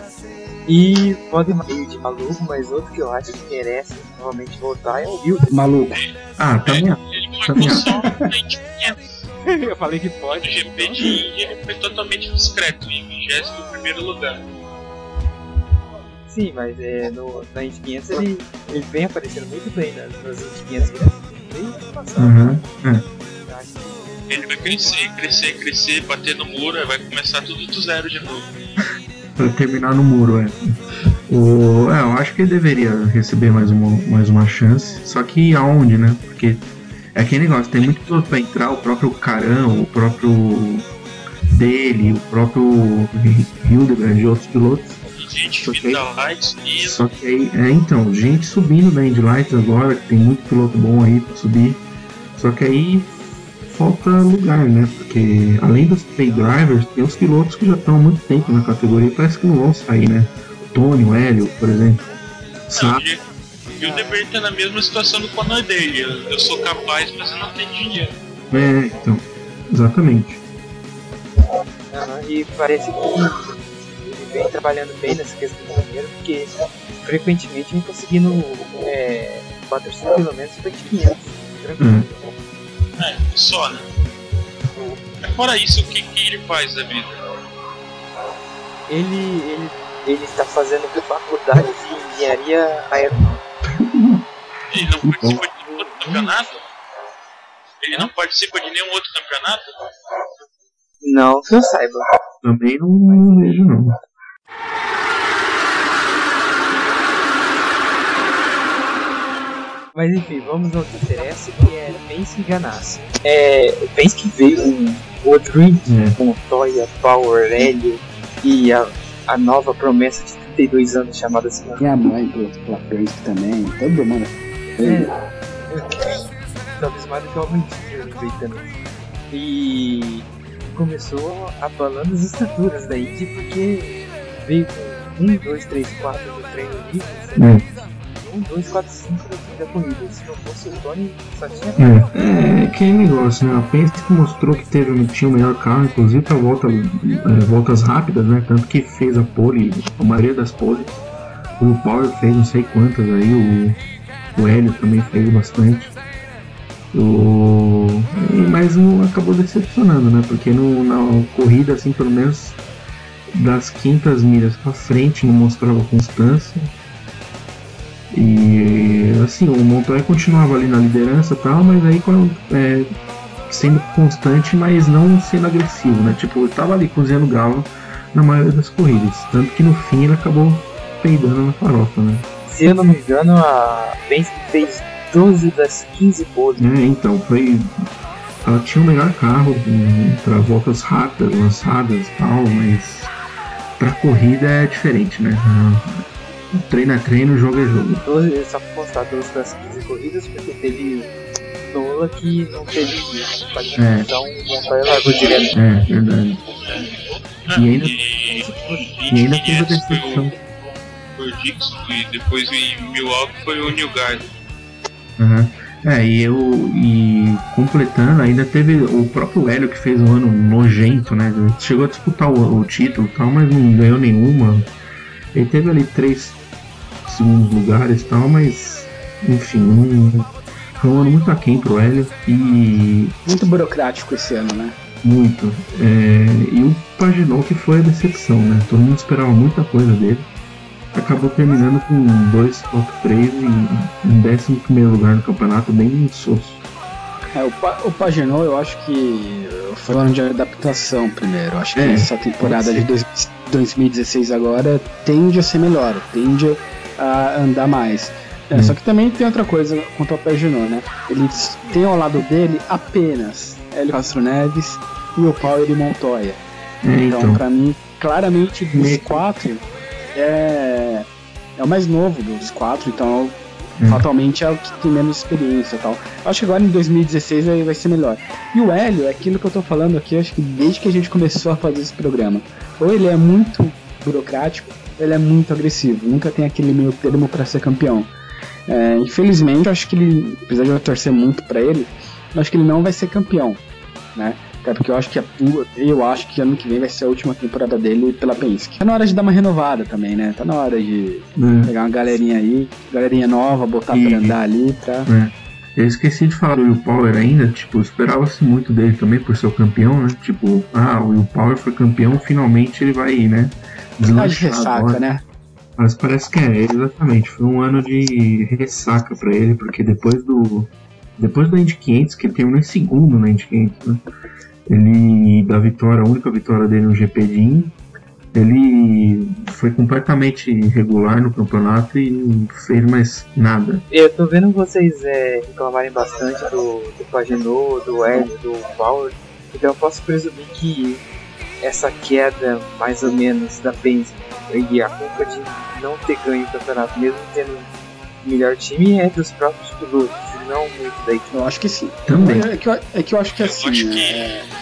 Speaker 1: <laughs> E pode meio de maluco, mas outro que eu acho que merece novamente voltar é o Will.
Speaker 2: Maluco.
Speaker 4: Ah, também.
Speaker 3: Ele
Speaker 4: Também
Speaker 3: 500.
Speaker 1: eu falei que pode.
Speaker 3: GP de ele foi totalmente discreto, em 21 primeiro lugar.
Speaker 1: Sim, mas é, no, na Indy 500 ele, ele vem aparecendo muito bem nas, nas Indy 500 desde o passado.
Speaker 4: Aham. É.
Speaker 1: Que
Speaker 3: Ele vai crescer, crescer, crescer, bater no muro, vai começar tudo do zero de novo.
Speaker 4: Pra terminar no muro, é. O, é, eu acho que ele deveria receber mais uma, mais uma chance. Só que aonde, né? Porque é aquele negócio, tem muito piloto pra entrar, o próprio Carão, o próprio dele, o próprio Hildebrand e outros pilotos.
Speaker 3: Gente
Speaker 4: Ok.
Speaker 3: vindo da Lights e
Speaker 4: Só que aí, é então, gente subindo da Indy Lights agora, que tem muito piloto bom aí pra subir. Só que aí falta lugar, né? Porque além dos pay drivers, tem os pilotos que já estão há muito tempo na categoria e parece que não vão sair, né? O Tony, o Hélio, por exemplo.
Speaker 3: Não,
Speaker 4: Sabe?
Speaker 3: e o Deber tá na mesma situação do Conor dele. Eu, eu sou capaz, mas eu não tenho dinheiro.
Speaker 4: É, então. Exatamente.
Speaker 1: E parece que vem trabalhando bem nessa questão do dinheiro, porque frequentemente vem conseguindo é, patrocínio pelo menos para 500. Tranquilo.
Speaker 3: É, só, né? É fora isso, o que, que ele faz da vida?
Speaker 1: Ele, ele, ele está fazendo faculdade de engenharia aeronáutica.
Speaker 3: Ele não participa de nenhum outro campeonato? Ele não participa de nenhum outro campeonato?
Speaker 1: Não que eu saiba.
Speaker 4: Também não, não vejo, não.
Speaker 1: Mas enfim, vamos ao que interessa, que é Penske e Ganassi. É, Penske veio um, o
Speaker 4: É.
Speaker 1: com Toya, Power, Hélio e a, a nova promessa de 32 anos chamada assim.
Speaker 2: Minha mãe pela, pela Penske também. Todo mundo.
Speaker 1: Talvez mais do que o veio também. E começou abalando as estruturas da Indy porque veio com 1, 2, 3, 4 no treino livre.
Speaker 4: É.
Speaker 1: 1, 2, 4, 5 no fim da corrida. Se não fosse o Tony, só tinha
Speaker 4: É, é aquele negócio, né? A Penske mostrou que teve, tinha o melhor carro, inclusive para volta, é, voltas rápidas, né? Tanto que fez a pole, a maioria das poles. O Power fez não sei quantas aí, o, o Hélio também fez bastante. O, mas não acabou decepcionando, né? Porque no, na corrida, assim, pelo menos das quintas milhas pra frente, não mostrava constância. E assim, o Montoya continuava ali na liderança e tal, mas aí é, sendo constante, mas não sendo agressivo, né? Tipo, ele tava ali cozinhando galo na maioria das corridas. Tanto que no fim ele acabou peidando na farofa, né?
Speaker 1: Se eu não me engano, a Penske fez 12 das 15 poles.
Speaker 4: É, então, foi. Ela tinha o melhor carro para voltas rápidas, lançadas e tal, mas pra corrida é diferente, né? Ah, Treino é treino, jogo é jogo.
Speaker 1: 12, só pra mostrar 12 das 15 corridas, porque teve Nola que não teve qualificação,
Speaker 4: É.
Speaker 1: então Montoya largou direto.
Speaker 4: É, verdade. E ainda-
Speaker 3: e,
Speaker 4: E ainda teve a
Speaker 3: 500 foi
Speaker 4: decepção.
Speaker 3: o, foi o Dixon e depois em Milwaukee foi o New Garden.
Speaker 4: Aham. É, e eu. E completando, ainda teve o próprio Hélio que fez um ano nojento, né? Chegou a disputar o, o título e tal, mas não ganhou nenhuma. Ele teve ali três segundos lugares e tal, mas enfim, não, foi um ano muito aquém pro Hélio e.
Speaker 2: Muito burocrático esse ano, né?
Speaker 4: Muito. É, e o Paginou que foi a decepção, né? Todo mundo esperava muita coisa dele. Acabou terminando com 2, 4, 3 e em 11 lugar no campeonato, bem insosso.
Speaker 2: É, o, pa o Paginot eu acho que foi um ano de adaptação primeiro. Eu acho que é, essa temporada de dois, 2016 agora tende a ser melhor, tende a andar mais. É, hum. Só que também tem outra coisa quanto ao Paginot, né? Ele tem ao lado dele apenas Hélio Castro Neves e o Power e Montoya. É, então, então, pra mim, claramente dos quatro, é, é o mais novo dos quatro, então Hum. Fatalmente é o que tem menos experiência e tal. Acho que agora em 2016 aí vai ser melhor. E o Hélio, é aquilo que eu tô falando aqui, acho que desde que a gente começou a fazer esse programa. Ou ele é muito burocrático, ou ele é muito agressivo. Nunca tem aquele meio termo para ser campeão. É, infelizmente, acho que ele, apesar de eu torcer muito para ele, acho que ele não vai ser campeão, né? Até porque eu acho que a, eu acho que ano que vem vai ser a última temporada dele pela Penske. Tá na hora de dar uma renovada também, né? Tá na hora de é. pegar uma galerinha aí, galerinha nova, botar e... pra andar ali, tá?
Speaker 4: É. Eu esqueci de falar do Will Power ainda, tipo, esperava-se muito dele também por ser o campeão, né? Tipo, ah, o Will Power foi campeão, finalmente ele vai, né?
Speaker 2: Tá de ressaca, né?
Speaker 4: Mas parece que é, exatamente. Foi um ano de ressaca para ele, porque depois do. Depois da Indy 500, que ele terminou em segundo na Indy 500, né? Ele, da vitória, a única vitória dele no GP de In, ele foi completamente irregular no campeonato e não fez mais nada.
Speaker 1: Eu tô vendo vocês é, reclamarem bastante do, do Paginot, do Hélio, do Power, então eu posso presumir que essa queda, mais ou menos, da Penske e a culpa de não ter ganho o campeonato, mesmo tendo o melhor time, é dos próprios pilotos, não muito da equipe.
Speaker 2: Eu acho que sim.
Speaker 4: Também.
Speaker 2: É que eu, é que eu acho que é assim.
Speaker 3: Acho
Speaker 2: que...
Speaker 3: É...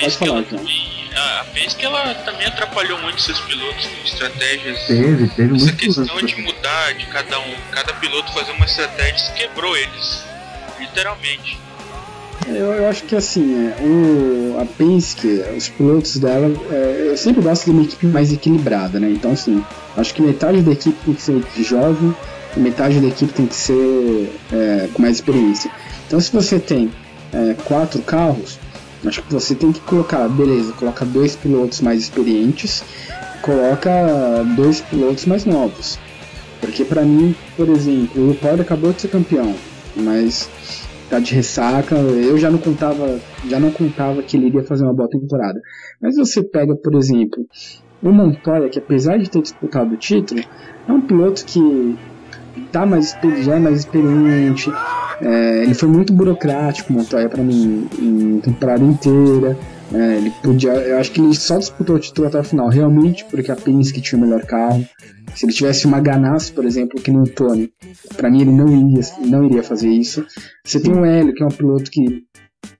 Speaker 3: A Penske, ela também, a Penske ela também atrapalhou muito seus pilotos com estratégias.
Speaker 4: Teve, teve
Speaker 3: Essa questão de mudar, de cada um, cada piloto fazer uma estratégia, quebrou eles, literalmente.
Speaker 2: Eu, eu, acho que assim, é, o, a Penske, os pilotos dela, é, eu sempre gosto de uma equipe mais equilibrada, né? Então, assim, acho que metade da equipe tem que ser jovem, metade da equipe tem que ser é, com mais experiência. Então, se você tem é, quatro carros, acho que você tem que colocar, beleza, coloca dois pilotos mais experientes, coloca dois pilotos mais novos. Porque para mim, por exemplo, o Paul acabou de ser campeão, mas tá de ressaca. Eu já não contava, já não contava que ele iria fazer uma boa temporada. Mas você pega, por exemplo, o Montoya, que apesar de ter disputado o título, é um piloto que tá mais já é mais experiente. É, ele foi muito burocrático, Montoya para mim, em temporada inteira. É, ele podia, eu acho que ele só disputou o título até o final, realmente porque a Penske tinha o melhor carro. Se ele tivesse uma Ganassi, por exemplo, que no Tony, para mim ele não iria, não iria fazer isso. Você tem o Hélio, que é um piloto que,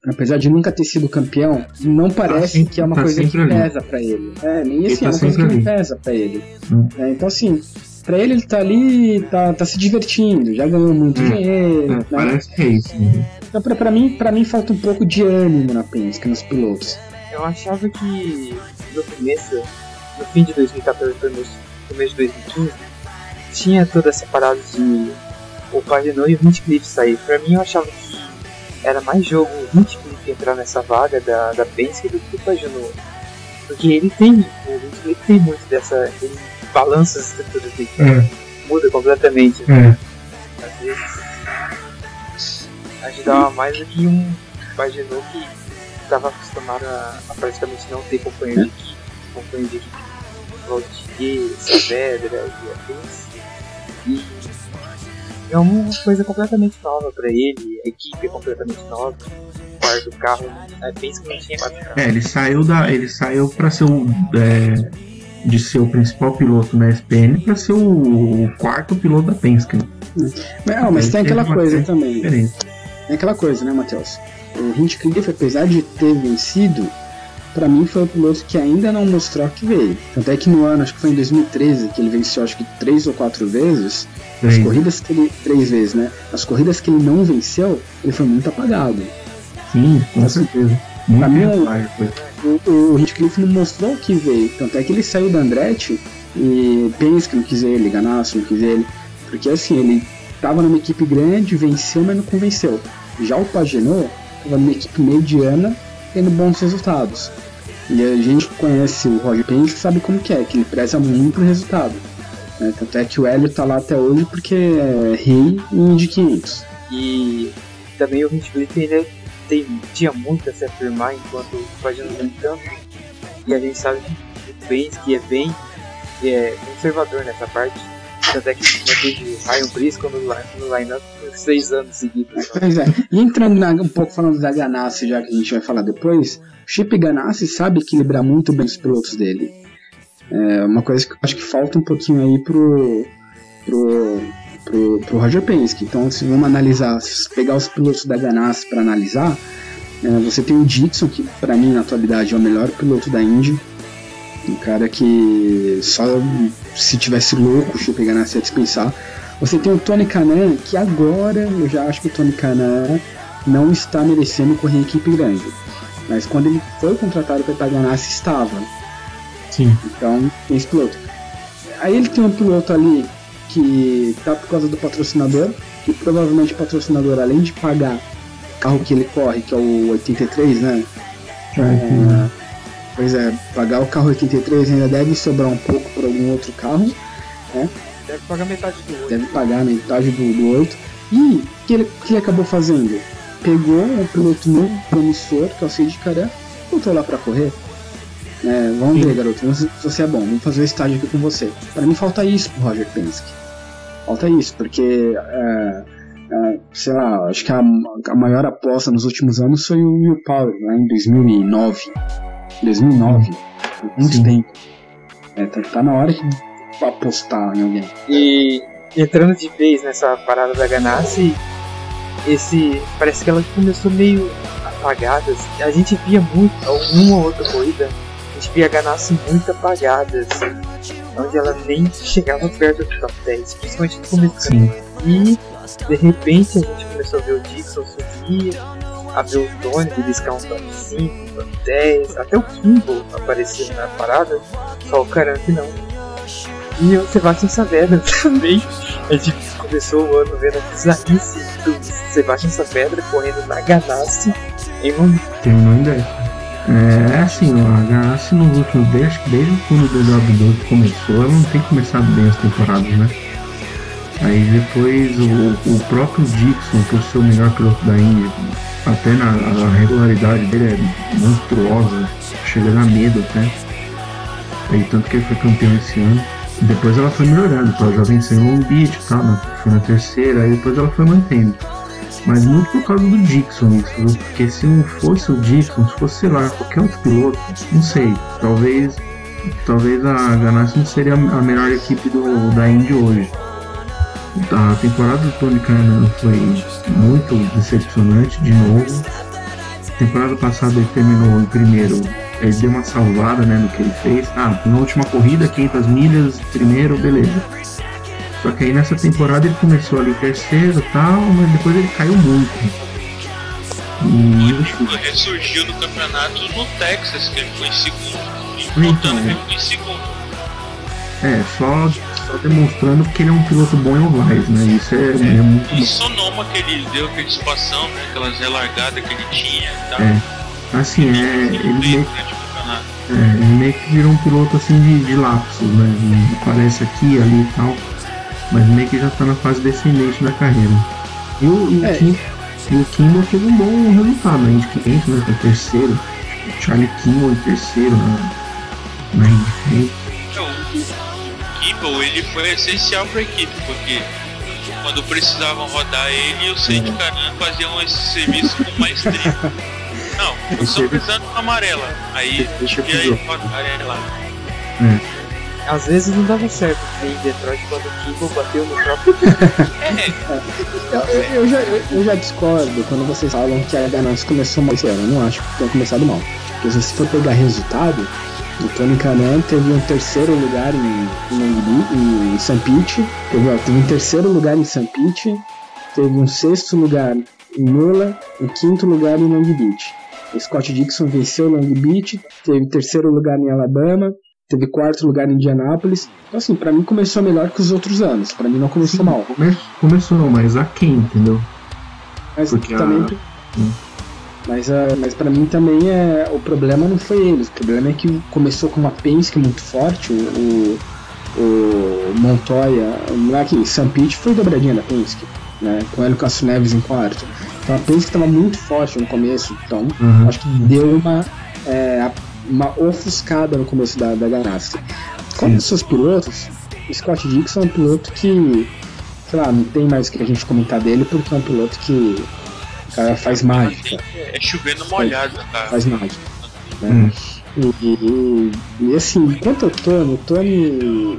Speaker 2: apesar de nunca ter sido campeão, não parece tá que é uma tá coisa que ali. pesa para ele. É, nem assim, tá é uma coisa que pesa para ele. Hum. É, então assim, Pra ele, ele tá ali, tá, tá se divertindo, já ganhou muito hum, dinheiro. É,
Speaker 4: né? Parece que é isso. Né?
Speaker 2: Então, pra, pra, mim, pra mim, falta um pouco de ânimo na Penske, nos pilotos.
Speaker 1: Eu achava que no começo, no fim de 2014 no começo de 2015, tinha toda essa parada de o Pagenot e o Hinchcliffe sair. Pra mim, eu achava que era mais jogo o Hinchcliffe entrar nessa vaga da, da Penske do que o Pagenot. Porque ele tem, o Hinchcliffe tem muito dessa. Ele balança as estruturas equipe. É. Muda completamente.
Speaker 4: É.
Speaker 1: Às vezes ajudava mais do que um Pagenot que estava acostumado a, a, praticamente não ter companheiro de equipe, companheiro de equipe Valtier, Saavedra e afins. E é uma coisa completamente nova para ele, a equipe é completamente nova, o par do carro é bem que não tinha
Speaker 4: É, ele saiu da. ele saiu para ser o. É, de ser o principal piloto na SPN para ser o, o, quarto piloto da Penske.
Speaker 2: Não, mas tem aquela coisa também. Diferença. Tem aquela coisa, né, Matheus? O Hinchcliffe, apesar de ter vencido, para mim foi o piloto que ainda não mostrou que veio. Tanto é que no ano, acho que foi em 2013, que ele venceu acho que três ou quatro vezes, as corridas que ele. Três vezes, né? As corridas que ele não venceu, ele foi muito apagado.
Speaker 4: Sim, com então, certeza.
Speaker 2: Muito pra mim, o, o, o Hinchcliffe não mostrou que veio. Tanto é que ele saiu da Andretti E Penske não quis ele, Ganassi não quis ele. Porque assim, ele tava numa equipe grande, venceu, mas não convenceu. Já o Pagenot tava numa equipe mediana, tendo bons resultados. E a gente conhece o Roger Penske sabe como que é, que ele preza muito o resultado. Né? Tanto é que o Hélio tá lá até hoje porque é rei em Indy 500.
Speaker 1: E também o Hinchcliffe ainda tem, tinha muito a se afirmar enquanto o Pagenot nem tanto. E a gente sabe muito bem que é bem é, conservador nessa parte. Tanto é que manteve Ryan Briscoe no, no line-up por seis anos seguidos.
Speaker 2: Pois é. E entrando na, um pouco falando da Ganassi, já que a gente vai falar depois, o Chip Ganassi sabe equilibrar muito bem os pilotos dele. É uma coisa que eu acho que falta um pouquinho aí pro, pro, pro, pro Roger Penske. Então, se vamos analisar, se pegar os pilotos da Ganassi para analisar, é, você tem o Dixon, que para mim na atualidade é o melhor piloto da Indy. Um cara que só se tivesse louco o Chip Ganassi ia dispensar. Você tem o Tony Canan, que agora eu já acho que o Tony Canan não está merecendo correr em equipe grande. Mas quando ele foi contratado para Ganassi estava.
Speaker 4: Sim.
Speaker 2: Então, tem esse piloto. Aí ele tem um piloto ali que tá por causa do patrocinador, que provavelmente o patrocinador, além de pagar o carro que ele corre, que é o 83, né? É, pois é, pagar o carro 83 ainda deve sobrar um pouco por algum outro carro, né?
Speaker 1: Deve pagar metade do outro.
Speaker 2: Deve pagar metade do, do outro. E o que ele, que ele acabou fazendo? Pegou um piloto muito promissor, que é o Cid Caran, botou lá pra correr. É, vamos
Speaker 4: Sim.
Speaker 2: ver, garoto, vamos, se você é bom, vamos fazer o estágio aqui com você. Para mim falta isso pro Roger Penske. Falta isso, porque, é, é, sei lá, acho que a, a maior aposta nos últimos anos foi o Will Power, né, em 2009. 2009, muito
Speaker 4: Sim.
Speaker 2: tempo. É, tá, tá na hora de apostar em alguém.
Speaker 1: E entrando de vez nessa parada da Ganassi, esse parece que ela começou meio apagada. assim. A gente via muito, uma ou outra corrida, a gente via a Ganassi muito apagada, assim, onde ela nem chegava perto do top 10, principalmente no começo.
Speaker 4: Sim.
Speaker 1: E de repente a gente começou a ver o Dixon subir, a ver o Tony beliscar um top 5, top 10, até o Kimball aparecer na parada, só o Caranque não. E o Sebastian Saavedra <laughs> também. A gente começou o ano vendo a bizarrice do Sebastian Saavedra correndo na Ganassi em um
Speaker 4: Terminou em 10. É assim, ó, a Ganassi nos últimos 10, acho que desde quando o DW12 começou, ela não tem começado bem as temporadas, né? Aí depois o, o próprio Dixon, por ser o melhor piloto da Indy, até na a regularidade dele é monstruosa, chega a medo até. Aí tanto que ele foi campeão esse ano. Depois ela foi melhorando, ela já venceu Long Beach e tal, né? foi na terceira, aí depois ela foi mantendo. Mas muito por causa do Dixon isso, porque se não fosse o Dixon, se fosse, sei lá, qualquer outro piloto, não sei, talvez talvez a Ganassi não seria a melhor equipe do, da Indy hoje. A temporada do Tony Canaan foi muito decepcionante de novo. Temporada passada ele terminou em primeiro, ele deu uma salvada né, no que ele fez. Ah, na última corrida, 500 milhas, primeiro, beleza. Só que aí nessa temporada ele começou ali terceiro e tal, mas depois ele caiu muito. E
Speaker 3: Ele ressurgiu no campeonato no Texas, que ele foi em segundo. E
Speaker 4: Então,
Speaker 3: voltando, ele foi em segundo.
Speaker 4: é, só, só demonstrando que ele é um piloto bom em ovais, né? Isso é, é muito
Speaker 3: E. Sonoma que ele deu aquela dispação, né? Aquelas relargadas que ele tinha e tal.
Speaker 4: É. Assim, é, ele
Speaker 3: Ele
Speaker 4: meio, é, ele meio que virou um piloto assim de, de lapsos, né? Ele Aparece aqui, ali e tal, mas meio que já tá na fase descendente da carreira. E o, e o,
Speaker 2: É.
Speaker 4: Kim, e o Kimball teve um bom resultado, né? Indy 500, né? Foi terceiro. O Charlie Kimball em terceiro na, na Indy 500.
Speaker 3: Então, o Kimball, ele foi essencial para a equipe, porque quando precisavam rodar ele, o Sandy Canan faziam esse serviço com maestria. Não,
Speaker 4: Esse
Speaker 3: estão precisando de uma amarela. Aí,
Speaker 4: Esse
Speaker 3: e aí rodaram lá.
Speaker 1: Às vezes não dava certo, em Detroit quando o Kimball bateu no próprio. <laughs>
Speaker 2: Eu, eu- eu já, eu, já discordo quando vocês falam que a Ganassi começou mal. Eu não acho que tenha começado mal. Porque se você for pegar resultado, o Tony Canan teve um terceiro lugar em, em, em St. Pete, teve, teve um terceiro lugar em St. Pete, teve um sexto lugar em Mulla, um quinto lugar em Long Beach. Scott Dixon venceu Long Beach, teve terceiro lugar em Alabama, teve quarto lugar em Indianápolis. Então, assim, pra mim começou melhor que os outros anos. Pra mim não começou
Speaker 4: Sim,
Speaker 2: mal.
Speaker 4: come- começou, mas a quem, entendeu?
Speaker 2: Mas
Speaker 4: Porque a-
Speaker 2: também.
Speaker 4: Hum.
Speaker 2: Mas, ah, mas para mim também é. O problema não foi eles. O problema é que começou com uma Penske muito forte. O, o, o Montoya. Lá que Sam Pitt foi dobradinha da Penske. Né, com ele Castro Neves em quarto. Então a Penske estava muito forte no começo. Então
Speaker 4: Uhum.
Speaker 2: acho que deu uma, é, uma ofuscada no começo da, da Ganassi. Como
Speaker 4: Sim.
Speaker 2: os seus pilotos, o Scott Dixon é um piloto que, sei lá, não tem mais o que a gente comentar dele, porque é um piloto que o cara faz mágica,
Speaker 3: É chovendo molhado, cara.
Speaker 2: faz mágica. Né?
Speaker 4: Hum.
Speaker 2: E, e- e, assim, quanto ao Tony, o Tony,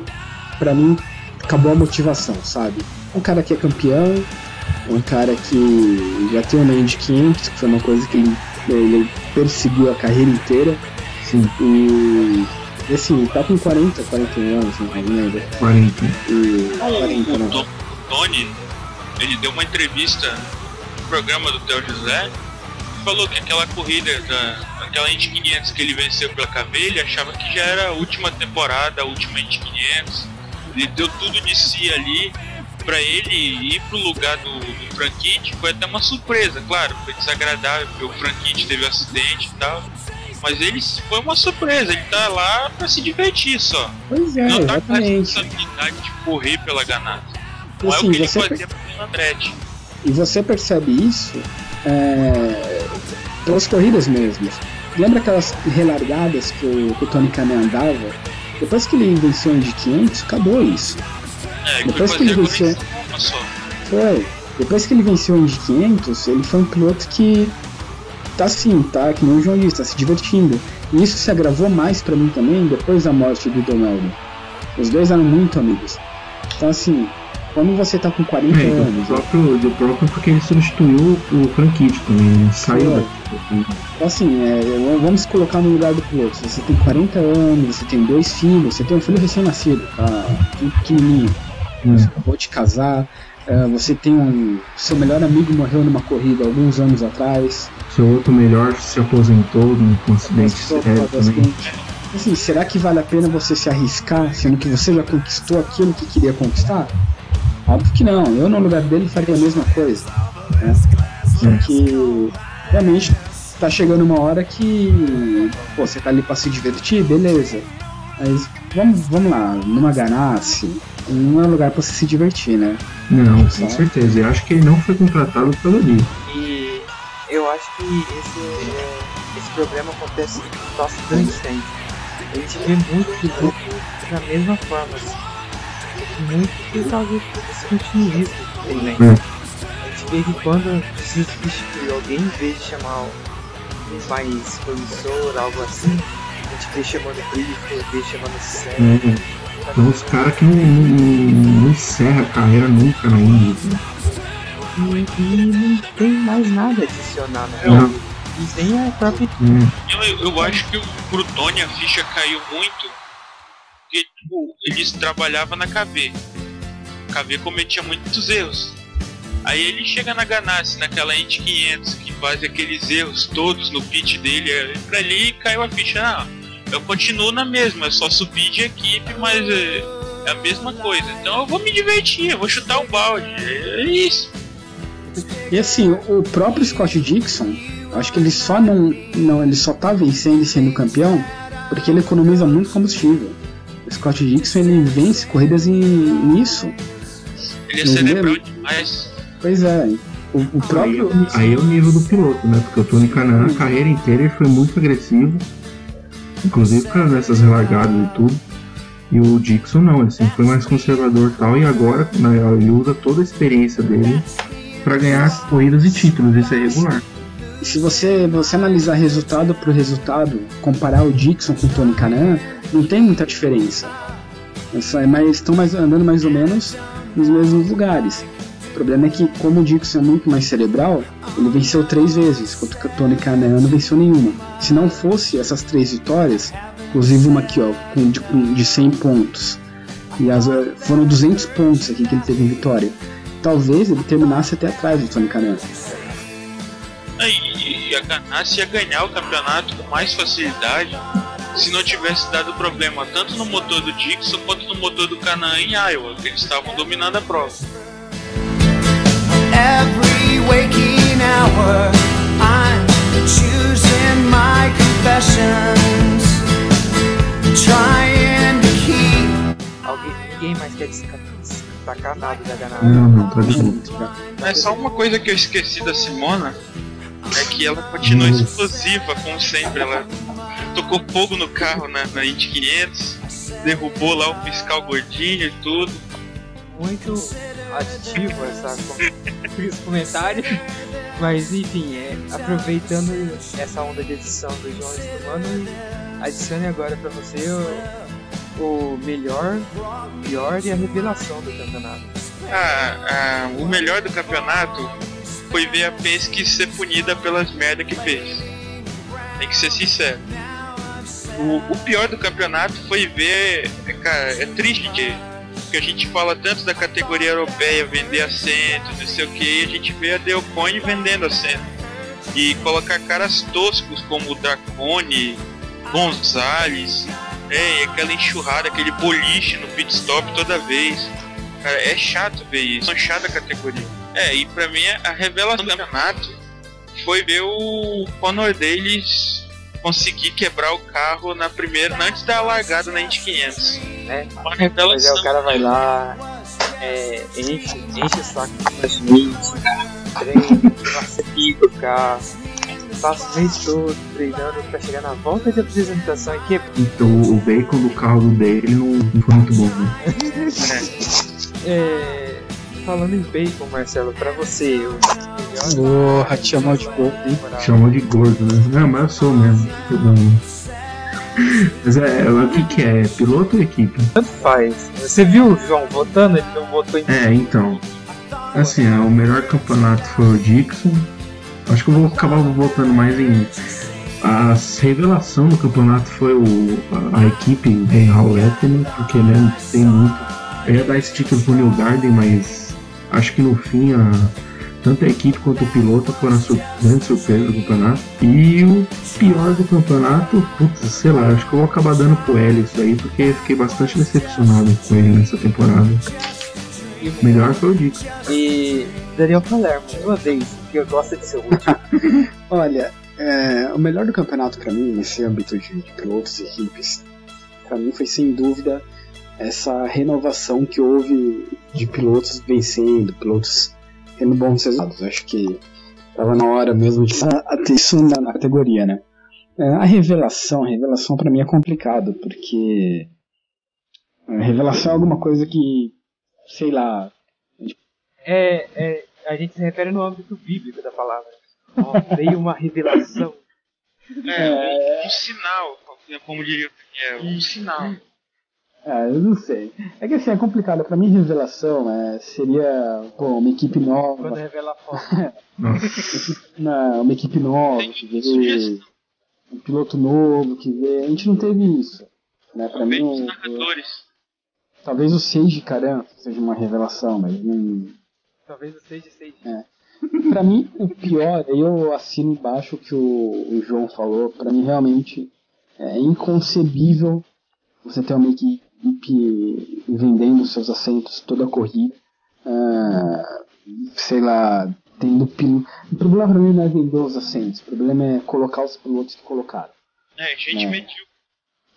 Speaker 2: pra mim, acabou a motivação, sabe? Um cara que é campeão, um cara que já tem uma Indy 500, que foi uma coisa que ele, ele perseguiu a carreira inteira.
Speaker 4: Sim,
Speaker 2: E, assim, tá com 40, 41 anos, não lembro.
Speaker 4: 40.
Speaker 2: E,
Speaker 3: O,
Speaker 2: 40,
Speaker 3: o
Speaker 2: né?
Speaker 3: O Tony, ele deu uma entrevista no programa do Theo José e falou que aquela corrida, da, aquela Indy 500 que ele venceu pela KV, ele achava que já era a última temporada, a última Indy 500. Ele deu tudo de si ali pra ele ir pro lugar do, do Franchitti. Foi até uma surpresa, claro, foi desagradável porque o Franchitti teve um acidente e tal. Mas ele foi uma surpresa, ele tá lá pra se divertir só.
Speaker 2: Pois é,
Speaker 3: não tá com a responsabilidade de correr pela Ganassi.
Speaker 2: E,
Speaker 3: Não é o
Speaker 2: assim,
Speaker 3: que ele fazia pelo Andretti.
Speaker 2: e você percebe isso é, pelas corridas mesmo. Lembra aquelas relargadas que o, que o Tony Canan andava? Depois que ele venceu de 500, acabou isso.
Speaker 3: É,
Speaker 2: Depois que ele venceu-. Foi. Depois que ele venceu o Indy 500, ele foi um piloto que tá assim, tá? Que nem o João disse, tá se divertindo. E isso se agravou mais pra mim também depois da morte do Donaldo. Os dois eram muito amigos. Então assim, quando você tá com 40
Speaker 4: É, do
Speaker 2: anos,
Speaker 4: próprio, do próprio porque ele substituiu o Franchitti também, ele saiu
Speaker 2: É. então, assim, é, vamos colocar no lugar do piloto. Você tem 40 anos, você tem dois filhos, você tem um filho recém-nascido, tá? pequenininho.
Speaker 4: Hum.
Speaker 2: Você acabou de casar, é, você tem um. Seu melhor amigo morreu numa corrida alguns anos atrás.
Speaker 4: Seu outro melhor se aposentou num um acidente sério também.
Speaker 2: das- Assim, será que vale a pena você se arriscar, sendo que você já conquistou aquilo que queria conquistar? Óbvio que não. Eu no lugar dele faria a mesma coisa. Né? Só que realmente tá chegando uma hora que pô, você tá ali pra se divertir, beleza. Mas vamos, vamos lá, numa Ganassi, não é lugar pra você se divertir, né?
Speaker 4: Não, com certeza. Eu acho que ele não foi contratado pelo Lee.
Speaker 1: Eu acho que esse, esse problema acontece bastante sempre. A gente vê muito piloto da mesma forma, assim. Muito por causa desse continuismo que tem, né?
Speaker 4: Hum.
Speaker 1: A gente vê que quando precisa substituir alguém, em vez de chamar um mais promissor, algo assim, a gente vê chamando Brito, vê chamando o Sérgio.
Speaker 4: Hum. Então os caras que não, não, não, encerra a carreira nunca na Indy. né?
Speaker 1: E, e não tem mais nada a adicionar, né?
Speaker 4: Não.
Speaker 1: E tem a própria
Speaker 4: Hum.
Speaker 3: Eu, eu acho que o pro Tony a ficha caiu muito porque tipo, eles trabalhavam na KV. A KV cometia muitos erros. Aí ele chega na Ganassi, naquela Indy 500, que faz aqueles erros todos no pit dele. aí Pra ali caiu a ficha. Não, eu continuo na mesma, é só subir de equipe, mas é, é a mesma coisa. Então eu vou me divertir, eu vou chutar o balde. É isso.
Speaker 2: E assim, o próprio Scott Dixon, acho que ele só não, não ele só tá vencendo e sendo campeão porque ele economiza muito combustível. O Scott Dixon ele vence corridas em, nisso.
Speaker 3: Ele é cerebral demais.
Speaker 2: Pois é, o, o
Speaker 4: Aí,
Speaker 2: próprio.
Speaker 4: aí é o nível do piloto, né? Porque o Tony Canan, a carreira inteira, ele foi muito agressivo. Inclusive por causa dessas relargadas e tudo. E o Dixon não, ele sempre foi mais conservador e tal. E agora né, ele usa toda a experiência dele pra ganhar corridas e títulos. Isso é regular.
Speaker 2: Se você, você analisar resultado por resultado, comparar o Dixon com o Tony Canan, não tem muita diferença. É estão mais, andando mais ou menos nos mesmos lugares. O problema é que, como o Dixon é muito mais cerebral, ele venceu três vezes, enquanto que o Tony Canan não venceu nenhuma. Se não fosse essas três vitórias, inclusive uma aqui, ó, de, de 100 pontos, e as, foram 200 pontos aqui que ele teve em vitória, talvez ele terminasse até atrás do Tony Canan.
Speaker 3: Aí, E a Ganassi ia ganhar o campeonato com mais facilidade. se não tivesse dado problema tanto no motor do Dixon quanto no motor do Canaan em Iowa, que eles estavam dominando a prova. Every waking hour, I'm choosing my confessions,
Speaker 1: trying to keep. Alguém, ninguém mais quer destacar nada da ganada.
Speaker 4: Não, não, tá de
Speaker 3: É só uma coisa que eu esqueci da Simona é que ela continua explosiva, como sempre. Ela tocou fogo no carro na, na Indy 500, derrubou lá o fiscal gordinho e tudo.
Speaker 1: Muito aditivo essa, <laughs> esse comentário. Mas enfim, é, aproveitando essa onda de edição do João Estumano, adicione agora para você o, o, melhor, pior e a revelação do campeonato.
Speaker 3: Ah, ah, o melhor do campeonato foi ver a Penske ser punida pelas merdas que fez. Tem que ser sincero. O, o pior do campeonato foi ver. É, cara, é triste que, que a gente fala tanto da categoria europeia vender assentos, não sei o que, e a gente vê a Delcoin vendendo assento. E colocar caras toscos como o Dracone, Gonzalez, é, aquela enxurrada, aquele boliche no pit stop toda vez. Cara, é chato ver isso, é chata a categoria. É, e pra mim a revelação do campeonato foi ver o Conor Davis conseguir quebrar o carro na primeira, antes da largada na Indy 500.
Speaker 1: É, uma revelação. Mas é, o cara vai lá, é, enche, enche o saco de Smith, <laughs> treina, classifica o carro, passa o mês todo treinando pra chegar na volta de apresentação e quebra.
Speaker 4: Então o bacon do carro dele não, não foi muito bom, né?
Speaker 1: é. é falando em bacon, Marcelo, pra você, o
Speaker 2: Porra, te chamou de gordo, hein?
Speaker 4: Chamou de gordo, né? Não, mas eu sou mesmo. Mas é, o que, que é? Piloto ou equipe?
Speaker 1: Tanto faz. Você viu o João votando? Ele não votou em.
Speaker 4: É, então. Assim, é, o melhor campeonato foi o Dixon. Acho que eu vou acabar votando mais em. A revelação do campeonato foi o, a, a equipe em Hall porque né, tem muito. Eu ia dar esse título pro New Garden, mas Acho que no fim a, tanto a equipe quanto o piloto foram a sur grande surpresa do campeonato. E o pior do campeonato, putz, sei lá, acho que eu vou acabar dando pro L isso aí, porque fiquei bastante decepcionado com ele nessa temporada. O melhor foi o Dico.
Speaker 1: E Daniel Palermo, uma vez, que eu gosto de ser o último. <laughs>
Speaker 2: Olha, é, o melhor do campeonato para mim, nesse âmbito de, de pilotos e equipes, para mim foi sem dúvida essa renovação que houve de pilotos vencendo, pilotos tendo bons resultados. Acho que estava na hora mesmo de <laughs> ter isso na, categoria, né? É, a revelação, a revelação para mim é complicado, porque a revelação é alguma coisa que, sei lá.
Speaker 1: É, é, a gente se refere no âmbito bíblico da palavra. Oh, veio uma revelação.
Speaker 3: É, um sinal, como diria o é um sinal.
Speaker 2: É, eu não sei. É que assim, é complicado. Pra mim, revelação é, seria pô, uma equipe nova.
Speaker 1: Quando revela foto. <laughs>
Speaker 2: não, uma equipe nova, que vê um piloto novo, que vê. A gente não teve isso. Né? Pra mim,
Speaker 3: o,
Speaker 2: talvez o Seiji Karan seja uma revelação, mas
Speaker 1: não. Talvez o Seiji Seiji.
Speaker 2: É. pra mim, o pior, eu assino embaixo o que o, o João falou, pra mim realmente é inconcebível você ter uma equipe vendendo seus assentos toda a corrida, uh, sei lá, tendo piloto. O problema para mim não é vender os assentos, o problema é colocar os pilotos que colocaram.
Speaker 3: É, gente né? mediu.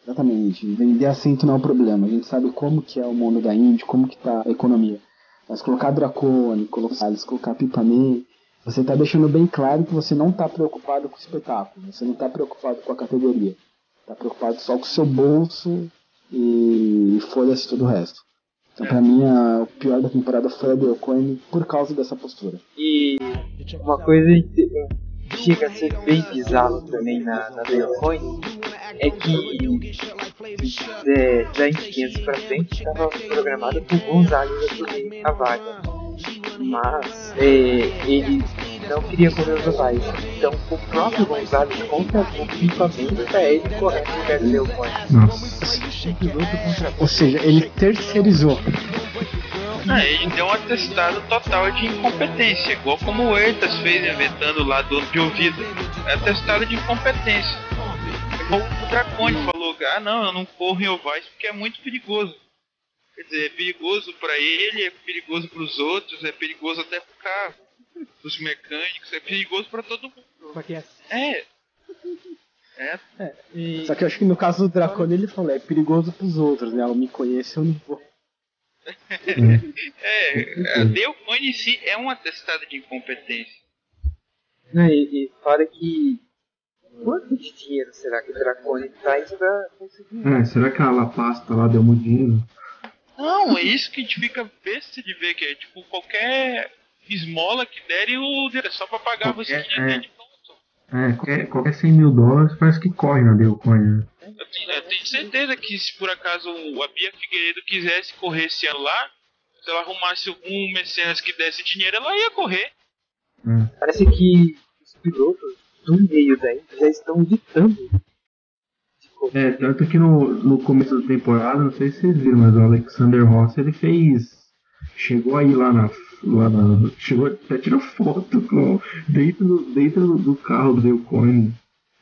Speaker 2: Exatamente, vender assento não é o problema, a gente sabe como que é o mundo da Indy, como que tá a economia. Mas colocar Dracone, colocar Alice, colocar Pipané, você está deixando bem claro que você não está preocupado com o espetáculo, você não está preocupado com a categoria. Está preocupado só com o seu bolso e foda-se todo o resto. Então, pra mim, a, o pior da temporada foi a do Coin por causa dessa postura.
Speaker 1: E uma coisa que chega a ser bem bizarro também na, na Coin é que é, da 500 pra frente estava programado pro Gonzalez assumir a vaga. Mas é, ele não queria correr os ovais. Então o próprio Gonzalez contratou o equipamento para ele correr do Leopoldo.
Speaker 2: Nossa. Ou seja, ele terceirizou.
Speaker 3: Ah, ele deu um atestado total de incompetência, igual como o Eitas fez inventando lá do de ouvido. É atestado de incompetência. O Dracone falou, ah não, eu não corro em ovais porque é muito perigoso. Quer dizer, é perigoso para ele, é perigoso para os outros, é perigoso até pro carro, pros mecânicos, é perigoso para todo mundo.
Speaker 1: Pra quem é
Speaker 3: É. É,
Speaker 1: É, e...
Speaker 2: Só que eu acho que no caso do Dracone ele falou, é perigoso pros outros, né? Eu me conheço, eu não vou. <laughs>
Speaker 3: é, a Deocone em si é um atestado de incompetência.
Speaker 1: Não, e, e fora que. Quanto de dinheiro será que o Dracone traz pra conseguir?
Speaker 4: É, será que a La Pasta lá deu muito dinheiro?
Speaker 3: Não, é isso que a gente fica besta de ver, que é tipo qualquer esmola que derem o é só pra pagar você
Speaker 4: Qualquer-
Speaker 3: que já
Speaker 4: é.
Speaker 3: tem de pronto.
Speaker 4: É, qualquer, qualquer 100 mil dólares parece que corre na Deocoin, né?
Speaker 3: Eu tenho, eu tenho certeza que se por acaso a Bia Figueiredo quisesse correr esse ano lá, se ela arrumasse algum mecenas que desse dinheiro, ela ia correr.
Speaker 4: É.
Speaker 1: Parece que os pilotos do meio da Indy já estão ditando.
Speaker 4: É, tanto que no, no começo da temporada, não sei se vocês viram, mas o Alexander Rossi ele fez. Chegou aí lá na. Lá na chegou até tirou foto com, dentro, do, dentro do, do carro do Delcoin.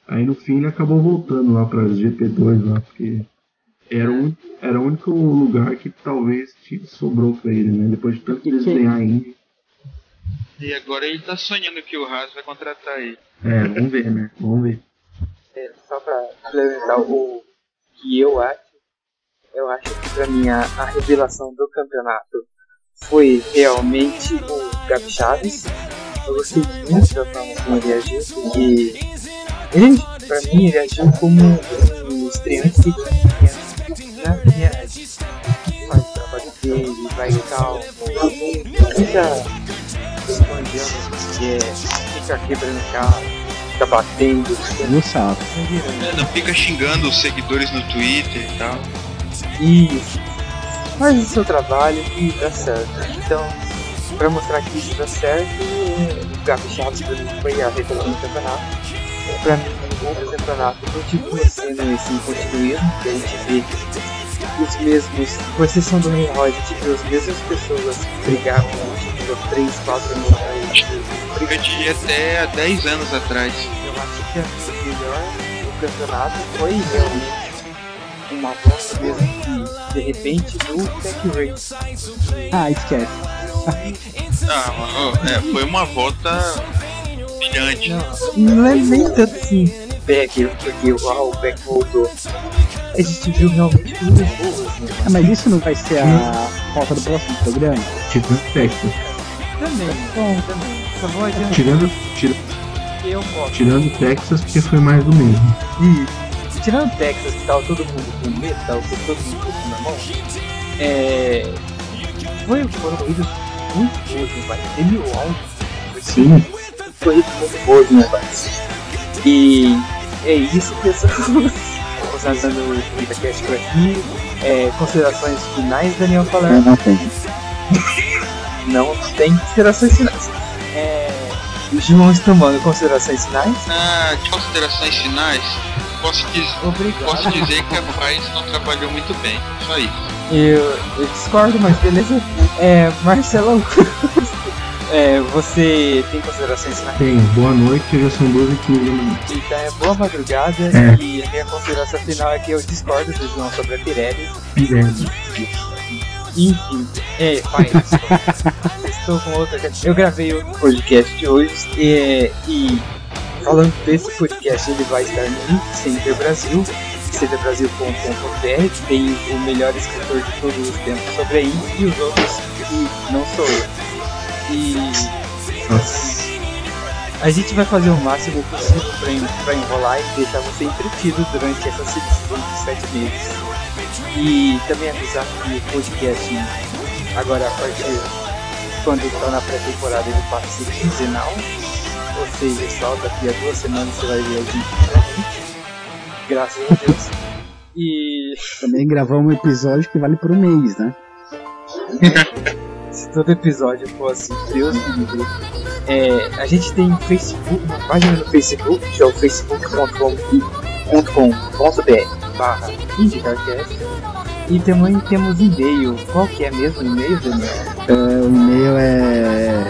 Speaker 4: Aí no fim ele acabou voltando lá para GP2 lá, porque era, um, era o único lugar que talvez sobrou pra ele, né? Depois de tanto desenhar a Indy.
Speaker 3: E agora ele tá sonhando que o Haas vai contratar ele.
Speaker 4: É, vamos ver, né? Vamos ver.
Speaker 1: É, só pra complementar o que eu acho, eu acho que pra mim a, a revelação do campeonato foi realmente o Gabi Chaves. Eu gostei muito da forma como ele agiu, porque ele, pra mim, ele agiu como um estreante que viaja, faz o trabalho dele, vai e tal, fica que é, fica quebrando carro, fica batendo,
Speaker 2: No saco.
Speaker 3: É, não fica xingando os seguidores no Twitter e tal.
Speaker 1: Isso. Faz o seu trabalho e dá certo. Então, pra mostrar que isso dá certo, é, o Gabi Chaves foi a revelação do campeonato. Pra mim, o campeonato continua sendo esse continuismo, que a gente vê os mesmos, com exceção do Rei Roy, a gente vê as mesmas pessoas brigar com o título 3, 4 anos atrás.
Speaker 3: De até há 10 anos atrás.
Speaker 1: Eu acho que a melhor do campeonato foi realmente uma volta mesmo que, de repente, do Tech Race.
Speaker 2: Ah, esquece.
Speaker 3: Ah, ó, é, foi uma volta brilhante.
Speaker 1: Não, não é nem tanto assim, Becker, porque uau, o Beck voltou. A gente viu realmente boas, né?
Speaker 2: Ah, mas isso não vai ser a pauta do próximo programa?
Speaker 4: Tirando Texas.
Speaker 1: Também, bom, também. Só vou adiantar
Speaker 4: Tirando, tira,
Speaker 1: eu gosto.
Speaker 4: tirando Texas porque foi mais do mesmo.
Speaker 1: E tirando Texas, que tava todo mundo com medo, tava com todo mundo com na mão, é. Foi, foram corridas muito boas, né, pai? Teve o áudio.
Speaker 4: Sim.
Speaker 1: Corridas muito boas, né, pai? E é isso, pessoal. Usando o VitaCast por aqui. É, considerações finais, Daniel Falar?
Speaker 2: não tem. <laughs>
Speaker 1: Não tem considerações finais. É. João Estamano, considerações finais?
Speaker 3: Ah, de considerações finais, posso, diz-
Speaker 1: Obrigado.
Speaker 3: posso dizer que a Paz não trabalhou muito bem. Só isso.
Speaker 1: Eu, eu discordo, mas beleza. É, Marcelão Cruz. <laughs> É, você tem considerações finais?
Speaker 4: Tem, boa noite, já são 12 h 15 minutos.
Speaker 1: Então é boa madrugada
Speaker 4: É.
Speaker 1: e a minha consideração final é que eu discordo do João sobre a Pirelli.
Speaker 4: Pirelli.
Speaker 1: Enfim, é, pai, <laughs> estou com outra. Eu gravei outro podcast de hoje e, e falando desse podcast, ele vai estar no Center Brasil, centerbrasil.com.br, tem o melhor escritor de todos os tempos sobre aí e os outros que não sou eu. E
Speaker 4: Nossa.
Speaker 1: a gente vai fazer o máximo possível pra enrolar e deixar você entretido durante essa seleção de sete meses. E também avisar que o podcast, agora a partir quando está na pré-temporada, ele passa a ser quinzenal. Ou seja, só daqui a duas semanas você vai ver a gente. Graças a Deus. E
Speaker 2: Também gravamos um episódio que vale por um mês, né? <laughs>
Speaker 1: se todo episódio for assim, Deus me livre. É, a gente tem Facebook, uma página no Facebook, que é o facebook.com.br barra. E também temos e-mail. Qual que é mesmo o e-mail, Daniel?
Speaker 2: É, o e-mail é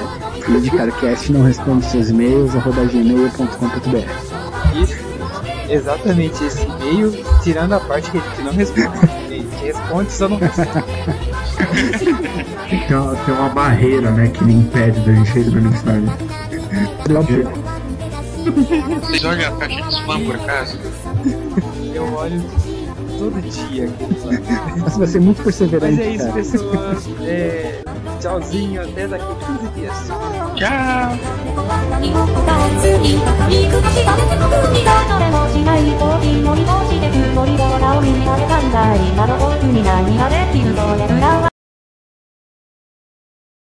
Speaker 2: indicarcast não responde seus e-mails arroba gmail.com.br
Speaker 1: Isso. Exatamente esse e-mail, tirando a parte que ele não responde. <laughs> Ele responde, só não responde.
Speaker 4: Tem uma, tem uma barreira, né, que me impede da gente ler a mensagem.
Speaker 3: Vocês olham a caixa de spam por acaso?
Speaker 1: Eu olho todo dia aquele lá.
Speaker 2: Você vai ser muito perseverante.
Speaker 1: Mas é isso,
Speaker 2: cara.
Speaker 1: pessoas. É, tchauzinho, até daqui 15 dias.
Speaker 3: Tchau!